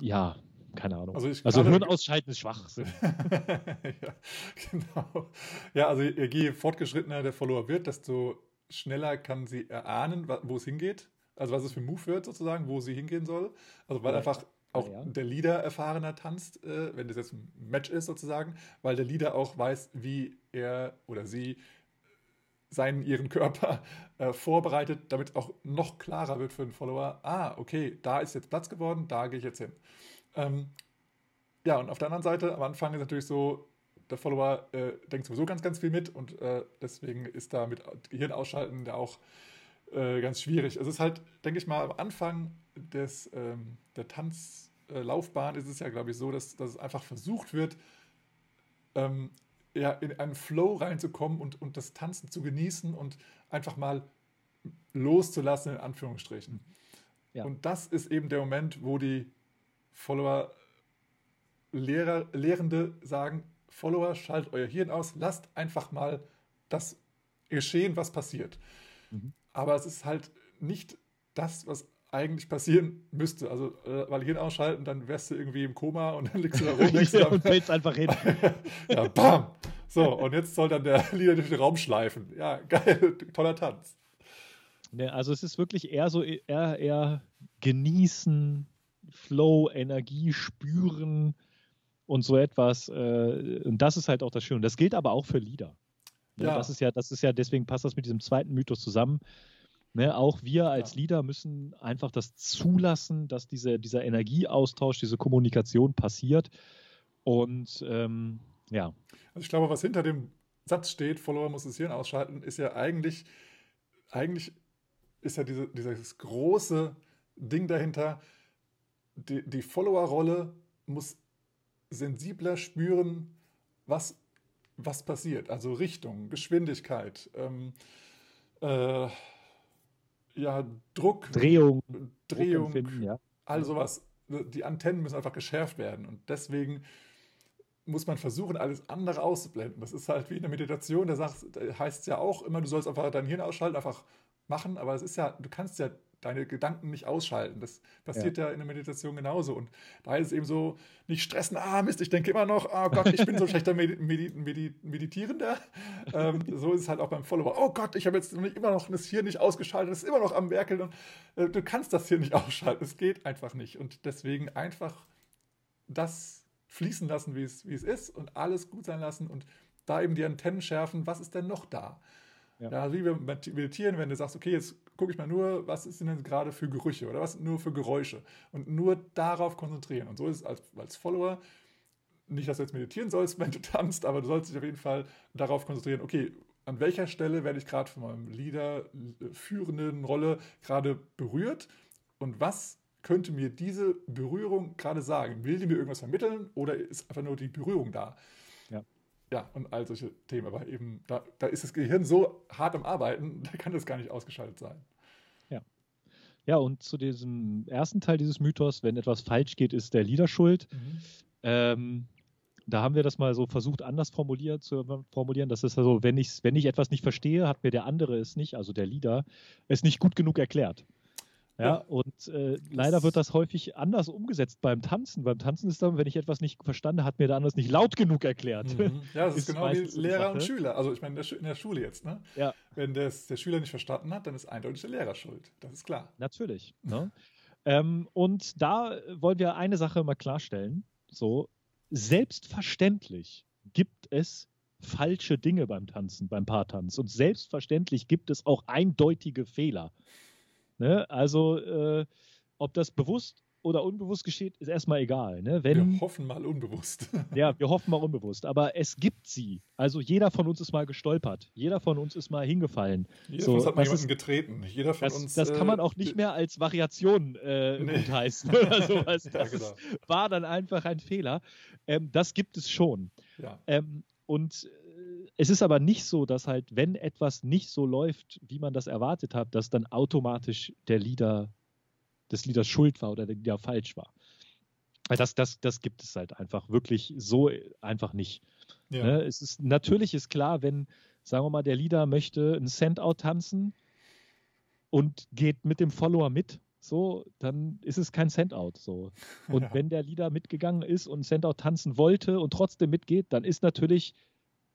ja, keine Ahnung. Also, also Hirn ausschalten ist Schwachsinn. ja, genau. Ja, also je fortgeschrittener der Follower wird, desto schneller kann sie erahnen, wo es hingeht also was es für ein Move wird sozusagen, wo sie hingehen soll. Also weil ja. einfach auch ja. der Leader erfahrener tanzt, äh, wenn das jetzt ein Match ist sozusagen, weil der Leader auch weiß, wie er oder sie seinen, ihren Körper äh, vorbereitet, damit auch noch klarer wird für den Follower, ah, okay, da ist jetzt Platz geworden, da gehe ich jetzt hin. Ähm, ja, und auf der anderen Seite, am Anfang ist natürlich so, der Follower äh, denkt sowieso ganz, ganz viel mit und äh, deswegen ist da mit Gehirn ausschalten da auch äh, ganz schwierig. Es ist halt, denke ich mal, am Anfang des, ähm, der Tanzlaufbahn ist es ja, glaube ich, so, dass, dass es einfach versucht wird, ähm, ja, in einen Flow reinzukommen und, und das Tanzen zu genießen und einfach mal loszulassen, in Anführungsstrichen. Ja. Und das ist eben der Moment, wo die Follower Lehrer, Lehrende sagen, Follower, schaltet euer Hirn aus, lasst einfach mal das geschehen, was passiert. Mhm. Aber es ist halt nicht das, was eigentlich passieren müsste. Also, äh, weil Hirn ausschalten, dann wärst du irgendwie im Koma und dann liegst du da rum ja, und fällst einfach hin. ja, bam! So, und jetzt soll dann der Lieder durch den Raum schleifen. Ja, geil, toller Tanz. Ne, also es ist wirklich eher so, eher, eher genießen, Flow, Energie spüren und so etwas. Äh, und das ist halt auch das Schöne. Das gilt aber auch für Lieder. Ne, ja. Das ist ja, das ist ja, deswegen passt das mit diesem zweiten Mythos zusammen. Ne, auch wir als ja. Leader müssen einfach das zulassen, dass diese, dieser Energieaustausch, diese Kommunikation passiert. Und ähm, ja. Also ich glaube, was hinter dem Satz steht, Follower muss das Hirn ausschalten, ist ja eigentlich, eigentlich ist ja diese, dieses große Ding dahinter, die, die Follower-Rolle muss sensibler spüren, was, was passiert. Also Richtung, Geschwindigkeit, ähm, äh, ja, Druck, Drehung, Drehung, ja. all sowas. Die Antennen müssen einfach geschärft werden. Und deswegen muss man versuchen, alles andere auszublenden. Das ist halt wie in der Meditation, da, heißt es ja auch immer, du sollst einfach dein Hirn ausschalten, einfach machen, aber es ist ja, du kannst ja deine Gedanken nicht ausschalten. Das passiert ja. ja, in der Meditation genauso. Und da ist es eben so, nicht stressen, ah Mist, ich denke immer noch, oh Gott, ich bin so ein schlechter Medi Medi Medi Meditierender. ähm, so ist es halt auch beim Follower. Oh Gott, ich habe jetzt immer noch das hier nicht ausgeschaltet, es ist immer noch am Werkeln. Und, äh, du kannst das hier nicht ausschalten, es geht einfach nicht. Und deswegen einfach das fließen lassen, wie es, wie es ist und alles gut sein lassen und da eben die Antennen schärfen, was ist denn noch da? Ja. ja, wie wir meditieren, wenn du sagst, okay, jetzt gucke ich mal nur, was sind denn gerade für Gerüche oder was sind nur für Geräusche und nur darauf konzentrieren. Und so ist es als, als Follower nicht, dass du jetzt meditieren sollst, wenn du tanzt, aber du sollst dich auf jeden Fall darauf konzentrieren, okay, an welcher Stelle werde ich gerade von meinem Leader äh, führenden Rolle gerade berührt und was könnte mir diese Berührung gerade sagen? Will die mir irgendwas vermitteln oder ist einfach nur die Berührung da? Ja, und all solche Themen. Aber eben, da, da ist das Gehirn so hart am Arbeiten, da kann das gar nicht ausgeschaltet sein. Ja. Ja, und zu diesem ersten Teil dieses Mythos, wenn etwas falsch geht, ist der Leader schuld. Mhm. Ähm, da haben wir das mal so versucht, anders formuliert, zu formulieren. Das ist also, wenn ich, wenn ich etwas nicht verstehe, hat mir der andere es nicht, also der Leader, es nicht gut genug erklärt. Ja, und äh, leider wird das häufig anders umgesetzt beim Tanzen. Beim Tanzen ist dann, wenn ich etwas nicht verstanden hat mir der andere es nicht laut genug erklärt. Mhm. Ja, das ist, ist genau wie Lehrer und Schüler. Also ich meine, in der Schule jetzt, ne? Ja. Wenn das, der Schüler nicht verstanden hat, dann ist eindeutig der Lehrer schuld. Das ist klar. Natürlich. Ne? ähm, und da wollen wir eine Sache mal klarstellen. So, selbstverständlich gibt es falsche Dinge beim Tanzen, beim Paartanz. Und selbstverständlich gibt es auch eindeutige Fehler. Ne? Also, äh, ob das bewusst oder unbewusst geschieht, ist erstmal egal. Ne? Wenn, wir hoffen mal unbewusst. ja, wir hoffen mal unbewusst. Aber es gibt sie. Also jeder von uns ist mal gestolpert. Jeder von uns ist mal hingefallen. Jeder so, von uns hat mal jemanden ist, getreten. Jeder von das, uns. Das kann man äh, auch nicht mehr als Variation äh, nee. gutheißen oder sowas. Das ja, genau. war dann einfach ein Fehler. Ähm, das gibt es schon. Ja. Ähm, und es ist aber nicht so, dass halt, wenn etwas nicht so läuft, wie man das erwartet hat, dass dann automatisch der Leader des Leaders schuld war oder der Leader falsch war. Weil das, das, das gibt es halt einfach wirklich so einfach nicht. Ja. Ne? Es ist, natürlich ist klar, wenn, sagen wir mal, der Leader möchte ein Send-Out tanzen und geht mit dem Follower mit, so, dann ist es kein Send-Out. So. Und ja. wenn der Leader mitgegangen ist und Send-Out tanzen wollte und trotzdem mitgeht, dann ist natürlich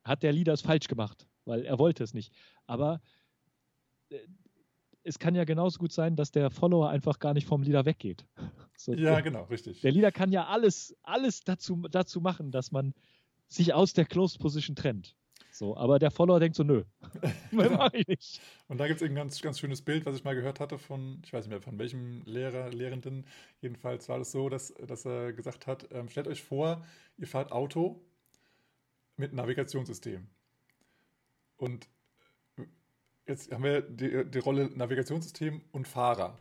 hat der Leader es falsch gemacht, weil er wollte es nicht. Aber äh, es kann ja genauso gut sein, dass der Follower einfach gar nicht vom Leader weggeht. So, ja, genau, richtig. Der Leader kann ja alles, alles dazu, dazu machen, dass man sich aus der Closed Position trennt. So, aber der Follower denkt so, nö, genau. Und da gibt es ein ganz, ganz schönes Bild, was ich mal gehört hatte von, ich weiß nicht mehr, von welchem Lehrer, Lehrenden. Jedenfalls war das so, dass, dass er gesagt hat, ähm, stellt euch vor, ihr fahrt Auto mit Navigationssystem. Und jetzt haben wir die, die Rolle Navigationssystem und Fahrer.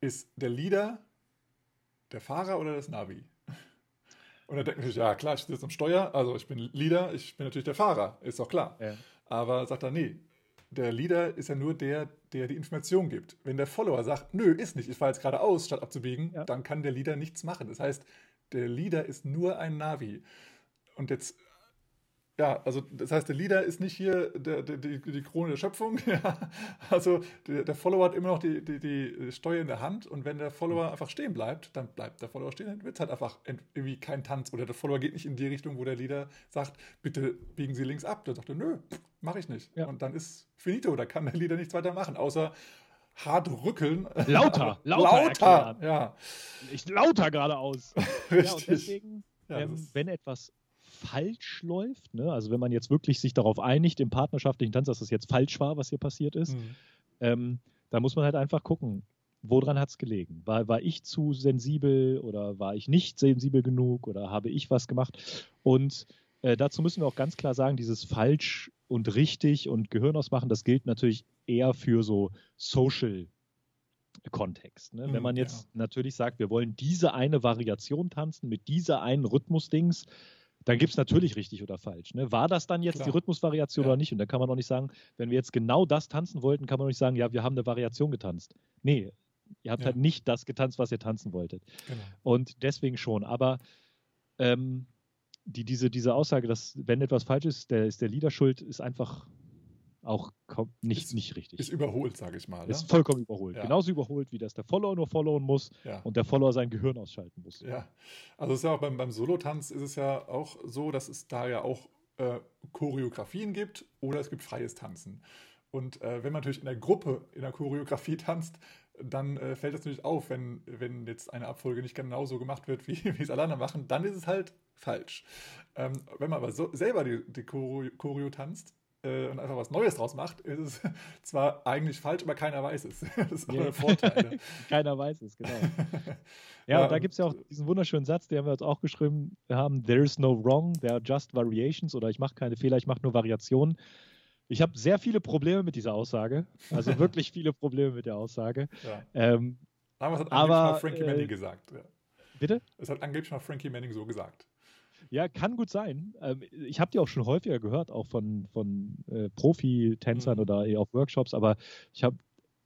Ist der Leader der Fahrer oder das Navi? Und dann denkt man sich, ja klar, ich sitze am Steuer, also ich bin Leader, ich bin natürlich der Fahrer, ist doch klar. Ja. Aber sagt er, nee, der Leader ist ja nur der, der die Information gibt. Wenn der Follower sagt, nö, ist nicht, ich fahre jetzt geradeaus, statt abzubiegen, ja. dann kann der Leader nichts machen. Das heißt, der Leader ist nur ein Navi. Und jetzt ja, also das heißt, der Leader ist nicht hier der, der, die, die Krone der Schöpfung. Ja. Also der, der, Follower hat immer noch die, die, die, Steuer in der Hand und wenn der Follower einfach stehen bleibt, dann bleibt der Follower stehen, dann wird es halt einfach irgendwie kein Tanz. Oder der Follower geht nicht in die Richtung, wo der Leader sagt, bitte biegen Sie links ab. Dann sagt er, nö, mache ich nicht. Ja. Und dann ist finito, da kann der Leader nichts weiter machen, außer hart rückeln. Lauter, lauter, lauter ja. Ich lauter geradeaus. Richtig. Ja, und deswegen, ja, ähm, wenn etwas falsch läuft, ne? also wenn man jetzt wirklich sich darauf einigt im partnerschaftlichen Tanz, dass das jetzt falsch war, was hier passiert ist, mhm. ähm, da muss man halt einfach gucken, woran hat es gelegen? War, war ich zu sensibel oder war ich nicht sensibel genug oder habe ich was gemacht? Und äh, dazu müssen wir auch ganz klar sagen, dieses falsch und richtig und Gehirn ausmachen, das gilt natürlich eher für so Social Kontext. Ne? Wenn mhm, man jetzt ja. natürlich sagt, wir wollen diese eine Variation tanzen mit dieser einen Rhythmusdings, dann gibt es natürlich richtig oder falsch. Ne? War das dann jetzt Klar. die Rhythmusvariation ja. oder nicht? Und dann kann man doch nicht sagen, wenn wir jetzt genau das tanzen wollten, kann man doch nicht sagen, ja, wir haben eine Variation getanzt. Nee, ihr habt ja. halt nicht das getanzt, was ihr tanzen wolltet. Genau. Und deswegen schon. Aber ähm, die, diese, diese Aussage, dass wenn etwas falsch ist, der, ist der Leader schuld, ist einfach auch nicht, ist, nicht richtig. Ist überholt, sage ich mal. Ist ne? vollkommen überholt. Ja. Genauso überholt, wie das der Follower nur followen muss ja. und der Follower sein Gehirn ausschalten muss. Ja, also ist ja auch beim, beim Solotanz ist es ja auch so, dass es da ja auch äh, Choreografien gibt oder es gibt freies Tanzen. Und äh, wenn man natürlich in der Gruppe in der Choreografie tanzt, dann äh, fällt es natürlich auf, wenn, wenn jetzt eine Abfolge nicht genauso gemacht wird, wie, wie es alle anderen machen, dann ist es halt falsch. Ähm, wenn man aber so, selber die, die Choreo, Choreo tanzt, äh, und einfach was Neues draus macht, ist es zwar eigentlich falsch, aber keiner weiß es. Das ist yeah. ein Vorteil. Ne? keiner weiß es, genau. ja, ja, und da gibt es ja auch diesen wunderschönen Satz, den wir jetzt auch geschrieben haben, there is no wrong, there are just variations oder ich mache keine Fehler, ich mache nur Variationen. Ich habe sehr viele Probleme mit dieser Aussage, also wirklich viele Probleme mit der Aussage. Ja. Ähm, aber es hat angeblich mal Frankie äh, Manning gesagt. Ja. Bitte? Es hat angeblich mal Frankie Manning so gesagt. Ja, kann gut sein. Ähm, ich habe die auch schon häufiger gehört, auch von, von äh, Profi-Tänzern mhm. oder auf Workshops, aber ich habe,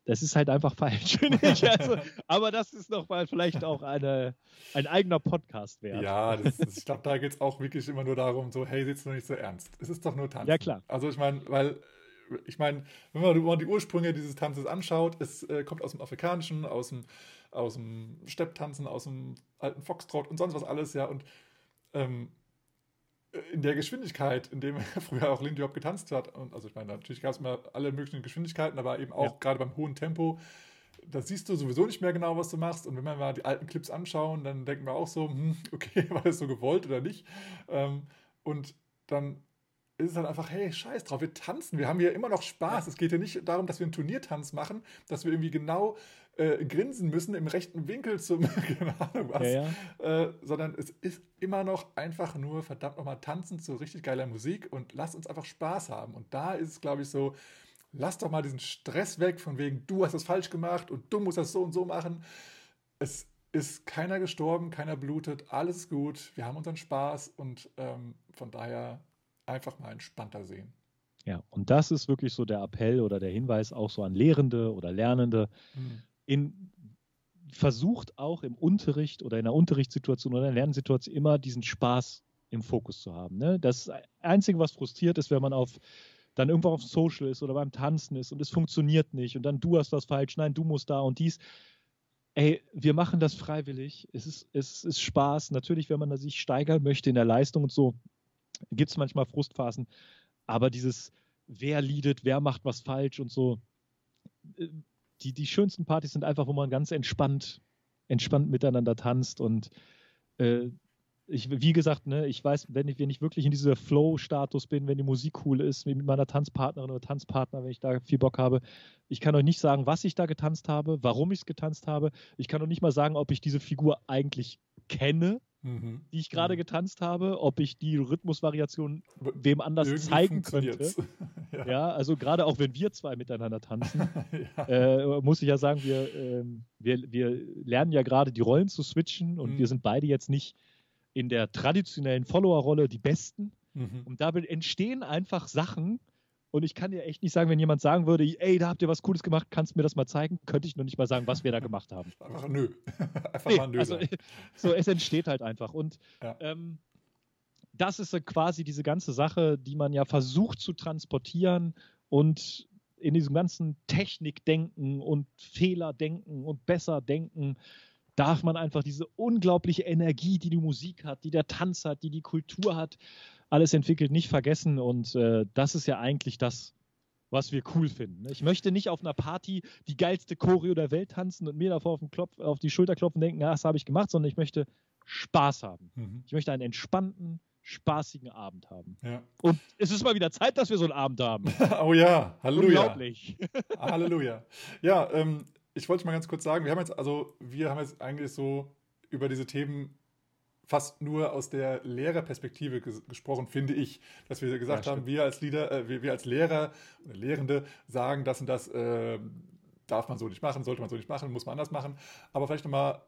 das ist halt einfach falsch. Also, aber das ist nochmal vielleicht auch eine, ein eigener Podcast wert. Ja, das, das, ich glaube, da geht es auch wirklich immer nur darum, so, hey, sitzt du nicht so ernst. Es ist doch nur Tanzen. Ja, klar. Also ich meine, weil ich meine, wenn man die Ursprünge dieses Tanzes anschaut, es äh, kommt aus dem Afrikanischen, aus dem, aus dem Stepptanzen, aus dem alten Foxtrot und sonst was alles, ja. Und ähm, in der Geschwindigkeit, in dem früher auch Lindy Hop getanzt hat, und also ich meine, natürlich gab es immer alle möglichen Geschwindigkeiten, aber eben auch ja. gerade beim hohen Tempo, da siehst du sowieso nicht mehr genau, was du machst. Und wenn wir mal die alten Clips anschauen, dann denken wir auch so, hm, okay, war das so gewollt oder nicht? Ähm, und dann ist es dann einfach, hey, scheiß drauf, wir tanzen, wir haben hier immer noch Spaß. Ja. Es geht ja nicht darum, dass wir einen Turniertanz machen, dass wir irgendwie genau äh, grinsen müssen im rechten Winkel zum, keine Ahnung was, ja, ja. Äh, sondern es ist immer noch einfach nur verdammt nochmal tanzen zu richtig geiler Musik und lass uns einfach Spaß haben. Und da ist es, glaube ich, so, lass doch mal diesen Stress weg, von wegen, du hast das falsch gemacht und du musst das so und so machen. Es ist keiner gestorben, keiner blutet, alles ist gut, wir haben unseren Spaß und ähm, von daher einfach mal entspannter sehen. Ja, und das ist wirklich so der Appell oder der Hinweis auch so an Lehrende oder Lernende. Mhm in, versucht auch im Unterricht oder in der Unterrichtssituation oder in der Lernsituation immer diesen Spaß im Fokus zu haben. Ne? Das Einzige, was frustriert ist, wenn man auf dann irgendwo auf Social ist oder beim Tanzen ist und es funktioniert nicht und dann du hast was falsch, nein, du musst da und dies. Ey, wir machen das freiwillig. Es ist, es ist Spaß. Natürlich, wenn man sich steigern möchte in der Leistung und so, gibt es manchmal Frustphasen. Aber dieses, wer leadet, wer macht was falsch und so, äh, die, die schönsten Partys sind einfach, wo man ganz entspannt, entspannt miteinander tanzt und äh, ich, wie gesagt, ne, ich weiß, wenn ich, wenn ich wirklich in dieser Flow-Status bin, wenn die Musik cool ist, mit meiner Tanzpartnerin oder Tanzpartner, wenn ich da viel Bock habe, ich kann euch nicht sagen, was ich da getanzt habe, warum ich es getanzt habe. Ich kann auch nicht mal sagen, ob ich diese Figur eigentlich kenne mhm. die ich gerade mhm. getanzt habe, ob ich die Rhythmusvariation wem anders Irgendwie zeigen könnte. ja. ja. also gerade auch wenn wir zwei miteinander tanzen, ja. äh, muss ich ja sagen, wir, äh, wir, wir lernen ja gerade die Rollen zu switchen und mhm. wir sind beide jetzt nicht in der traditionellen Follower-Rolle die Besten. Mhm. Und dabei entstehen einfach Sachen, Und ich kann dir echt nicht sagen, wenn jemand sagen würde, ey, da habt ihr was Cooles gemacht, kannst du mir das mal zeigen, könnte ich noch nicht mal sagen, was wir da gemacht haben. Einfach nö. Einfach nee, mal nö. Also, so, es entsteht halt einfach. Und ja. ähm, das ist quasi diese ganze Sache, die man ja versucht zu transportieren und in diesem ganzen Technikdenken und Fehlerdenken und Besserdenken darf man einfach diese unglaubliche Energie, die die Musik hat, die der Tanz hat, die die Kultur hat, alles entwickelt, nicht vergessen. Und äh, das ist ja eigentlich das, was wir cool finden. Ich möchte nicht auf einer Party die geilste Choreo der Welt tanzen und mir davor auf, Klopf, auf die Schulter klopfen und denken, ja, das habe ich gemacht, sondern ich möchte Spaß haben. Mhm. Ich möchte einen entspannten, spaßigen Abend haben. Ja. Und es ist mal wieder Zeit, dass wir so einen Abend haben. oh ja, Halleluja. Unglaublich. Halleluja. Ja, ähm, ich wollte mal ganz kurz sagen, wir haben jetzt, also wir haben jetzt eigentlich so über diese Themen fast nur aus der Lehrerperspektive ges gesprochen, finde ich, dass wir gesagt ja, haben, wir als Leader, äh, wir, wir, als Lehrer oder Lehrende sagen, das und das äh, darf man so nicht machen, sollte man so nicht machen, muss man anders machen. Aber vielleicht nochmal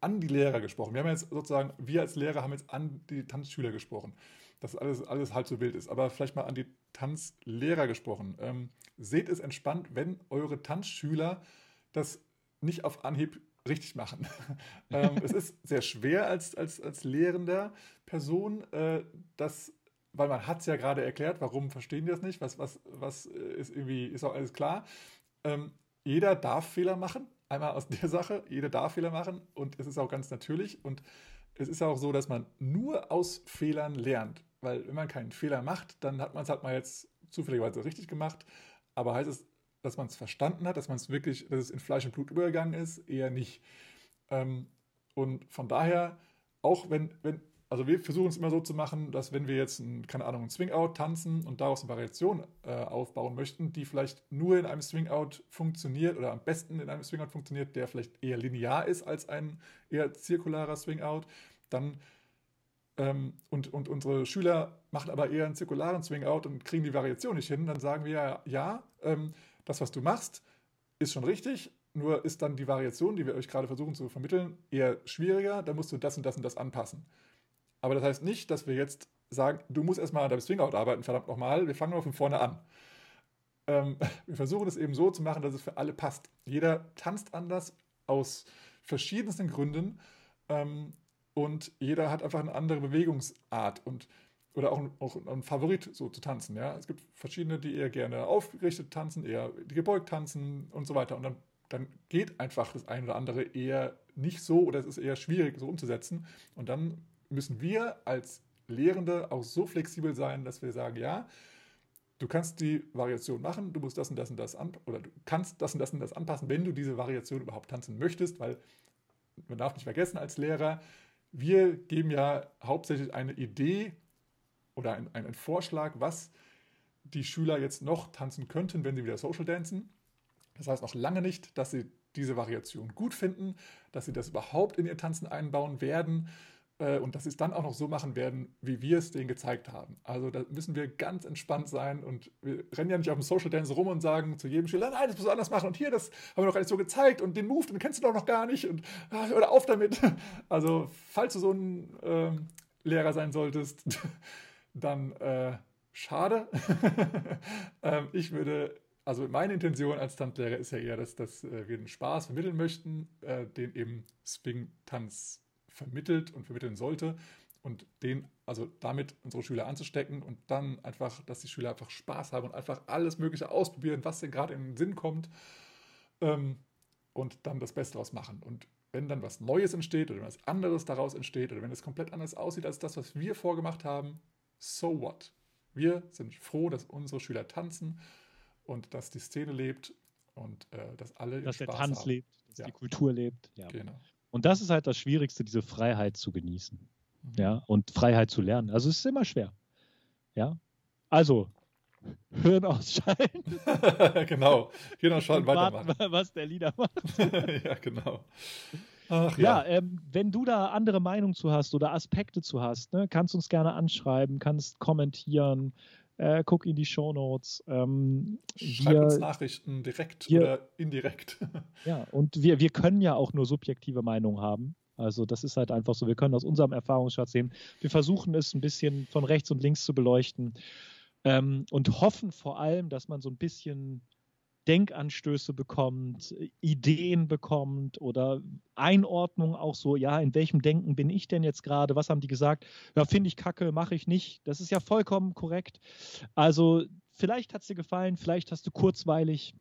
an die Lehrer gesprochen. Wir haben jetzt sozusagen, wir als Lehrer haben jetzt an die Tanzschüler gesprochen, dass alles, alles halb so wild ist. Aber vielleicht mal an die Tanzlehrer gesprochen. Ähm, seht es entspannt, wenn eure Tanzschüler das nicht auf Anhieb richtig machen. ähm, es ist sehr schwer als, als, als lehrender Person, äh, das, weil man hat es ja gerade erklärt, warum verstehen die das nicht, was, was, was ist irgendwie, ist auch alles klar. Ähm, jeder darf Fehler machen, einmal aus der Sache, jeder darf Fehler machen und es ist auch ganz natürlich und es ist auch so, dass man nur aus Fehlern lernt, weil wenn man keinen Fehler macht, dann hat man es halt mal jetzt zufälligerweise richtig gemacht, aber heißt es, dass man es verstanden hat, dass man es wirklich, dass es in Fleisch und Blut übergegangen ist, eher nicht. Ähm, und von daher, auch wenn, wenn, also wir versuchen es immer so zu machen, dass wenn wir jetzt, ein, keine Ahnung, ein Swing-Out tanzen und daraus eine Variation äh, aufbauen möchten, die vielleicht nur in einem Swing-Out funktioniert oder am besten in einem Swing-Out funktioniert, der vielleicht eher linear ist als ein eher zirkularer Swing-Out, dann ähm, und, und unsere Schüler machen aber eher einen zirkularen Swing-Out und kriegen die Variation nicht hin, dann sagen wir ja, ja, ähm, das, was du machst, ist schon richtig, nur ist dann die Variation, die wir euch gerade versuchen zu vermitteln, eher schwieriger, da musst du das und das und das anpassen. Aber das heißt nicht, dass wir jetzt sagen, du musst erstmal an deinem Swingout arbeiten, verdammt nochmal, wir fangen mal von vorne an. Ähm, wir versuchen es eben so zu machen, dass es für alle passt. Jeder tanzt anders aus verschiedensten Gründen ähm, und jeder hat einfach eine andere Bewegungsart und oder auch, auch ein Favorit so zu tanzen. Ja? Es gibt verschiedene, die eher gerne aufgerichtet tanzen, eher gebeugt tanzen und so weiter. Und dann, dann geht einfach das eine oder andere eher nicht so oder es ist eher schwierig so umzusetzen. Und dann müssen wir als Lehrende auch so flexibel sein, dass wir sagen, ja, du kannst die Variation machen, du musst das und das und das an oder du kannst das und das und das anpassen, wenn du diese Variation überhaupt tanzen möchtest, weil man darf nicht vergessen als Lehrer, wir geben ja hauptsächlich eine Idee oder einen, einen Vorschlag, was die Schüler jetzt noch tanzen könnten, wenn sie wieder Social dancen. Das heißt noch lange nicht, dass sie diese Variation gut finden, dass sie das überhaupt in ihr Tanzen einbauen werden, äh, und dass sie es dann auch noch so machen werden, wie wir es denen gezeigt haben. Also da müssen wir ganz entspannt sein und wir rennen ja nicht auf dem Social Dance rum und sagen zu jedem Schüler, nein, das musst du anders machen und hier, das haben wir noch gar nicht so gezeigt und den Move, den kennst du doch noch gar nicht und ah, auf damit. Also falls du so ein äh, Lehrer sein solltest, dann äh, schade. ähm, ich würde also meine Intention als Tanzlehrer ist ja eher, dass, dass äh, wir den Spaß vermitteln möchten, äh, den eben Swing-Tanz vermittelt und vermitteln sollte und den, also damit unsere Schüler anzustecken und dann einfach, dass die Schüler einfach Spaß haben und einfach alles Mögliche ausprobieren, was denn gerade in den Sinn kommt ähm, und dann das Beste daraus machen. Und wenn dann was Neues entsteht oder was anderes daraus entsteht oder wenn es komplett anders aussieht als das, was wir vorgemacht haben, so what? Wir sind froh, dass unsere Schüler tanzen und dass die Szene lebt und äh, dass alle dass der Tanz haben. lebt, dass ja. die Kultur lebt. Ja. Genau. Und das ist halt das Schwierigste, diese Freiheit zu genießen. Mhm. Ja, und Freiheit zu lernen. Also es ist immer schwer. Ja. Also, Hirn ausschalten. genau. Hirn ausschalten, weitermachen. Warten, was der Lieder macht. ja, genau. Ach, ja, ja ähm, wenn du da andere Meinungen zu hast oder Aspekte zu hast, ne, kannst du uns gerne anschreiben, kannst kommentieren, äh, guck in die Show Notes. Ähm, Schreib wir, uns Nachrichten direkt wir, oder indirekt. ja, und wir, wir können ja auch nur subjektive Meinungen haben. Also das ist halt einfach so, wir können aus unserem Erfahrungsschatz sehen. Wir versuchen es ein bisschen von rechts und links zu beleuchten. Ähm, und hoffen vor allem, dass man so ein bisschen Denkanstöße bekommt, Ideen bekommt oder Einordnung auch so, ja, in welchem Denken bin ich denn jetzt gerade? Was haben die gesagt? Ja, finde ich kacke, mache ich nicht. Das ist ja vollkommen korrekt. Also, vielleicht hat es dir gefallen, vielleicht hast du kurzweilig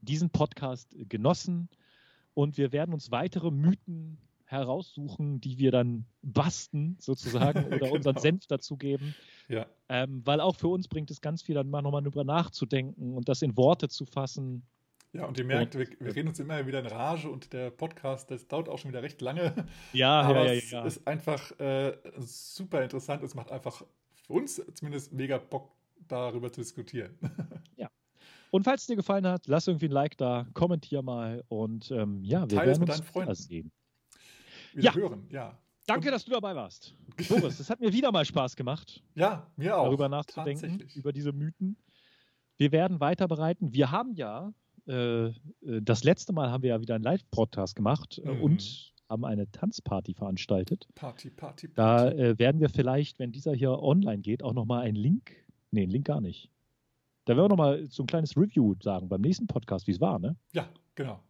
diesen Podcast genossen und wir werden uns weitere Mythen heraussuchen, die wir dann basten sozusagen oder genau. unseren Senf dazugeben. Ja. Ähm, weil auch für uns bringt es ganz viel, dann mal nochmal drüber nachzudenken und das in Worte zu fassen. Ja, und ihr merkt, wir, wir, reden uns immer wieder in Rage und der Podcast, das dauert auch schon wieder recht lange. Ja, aber ja, ja, ja. es ist einfach äh, super interessant. Es macht einfach für uns zumindest mega Bock, darüber zu diskutieren. Ja. Und falls es dir gefallen hat, lass irgendwie ein Like da, kommentier mal und ähm, ja, wir Teil werden mit uns deinen Freunden. sehen. Wieder ja. hören, ja. Danke, dass du dabei warst. Boris, es hat mir wieder mal Spaß gemacht. Ja, mir auch. Darüber nachzudenken, über diese Mythen. Wir werden weiter bereiten. Wir haben ja, äh, äh das letzte Mal haben wir ja wieder einen Live-Podcast gemacht äh, mhm. und haben eine Tanzparty veranstaltet. Party, Party, Party. Da äh, werden wir vielleicht, wenn dieser hier online geht, auch nochmal einen Link, nee, einen Link gar nicht. Da werden wir nochmal so ein kleines Review sagen beim nächsten Podcast, wie es war, ne? Ja, genau.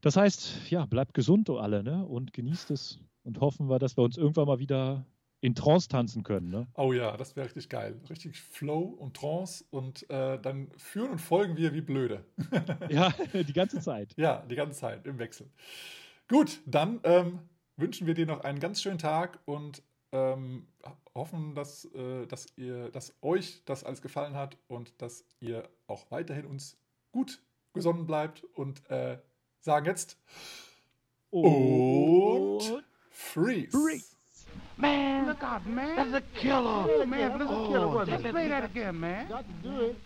Das heißt, ja, bleibt gesund, du alle, ne? Und genießt es und hoffen wir, dass wir uns irgendwann mal wieder in Trance tanzen können. Ne? Oh ja, das wäre richtig geil. Richtig Flow und Trance und äh, dann führen und folgen wir wie blöde. ja, die ganze Zeit. Ja, die ganze Zeit im Wechsel. Gut, dann ähm, wünschen wir dir noch einen ganz schönen Tag und ähm, hoffen, dass, äh, dass, ihr, dass euch das alles gefallen hat und dass ihr auch weiterhin uns gut gesonnen bleibt und äh, sagen jetzt und Freeze. Freeze. Man, look out, man. That's a killer. Oh, man, that's a killer. Oh, Let's play that again, man. Got to do it.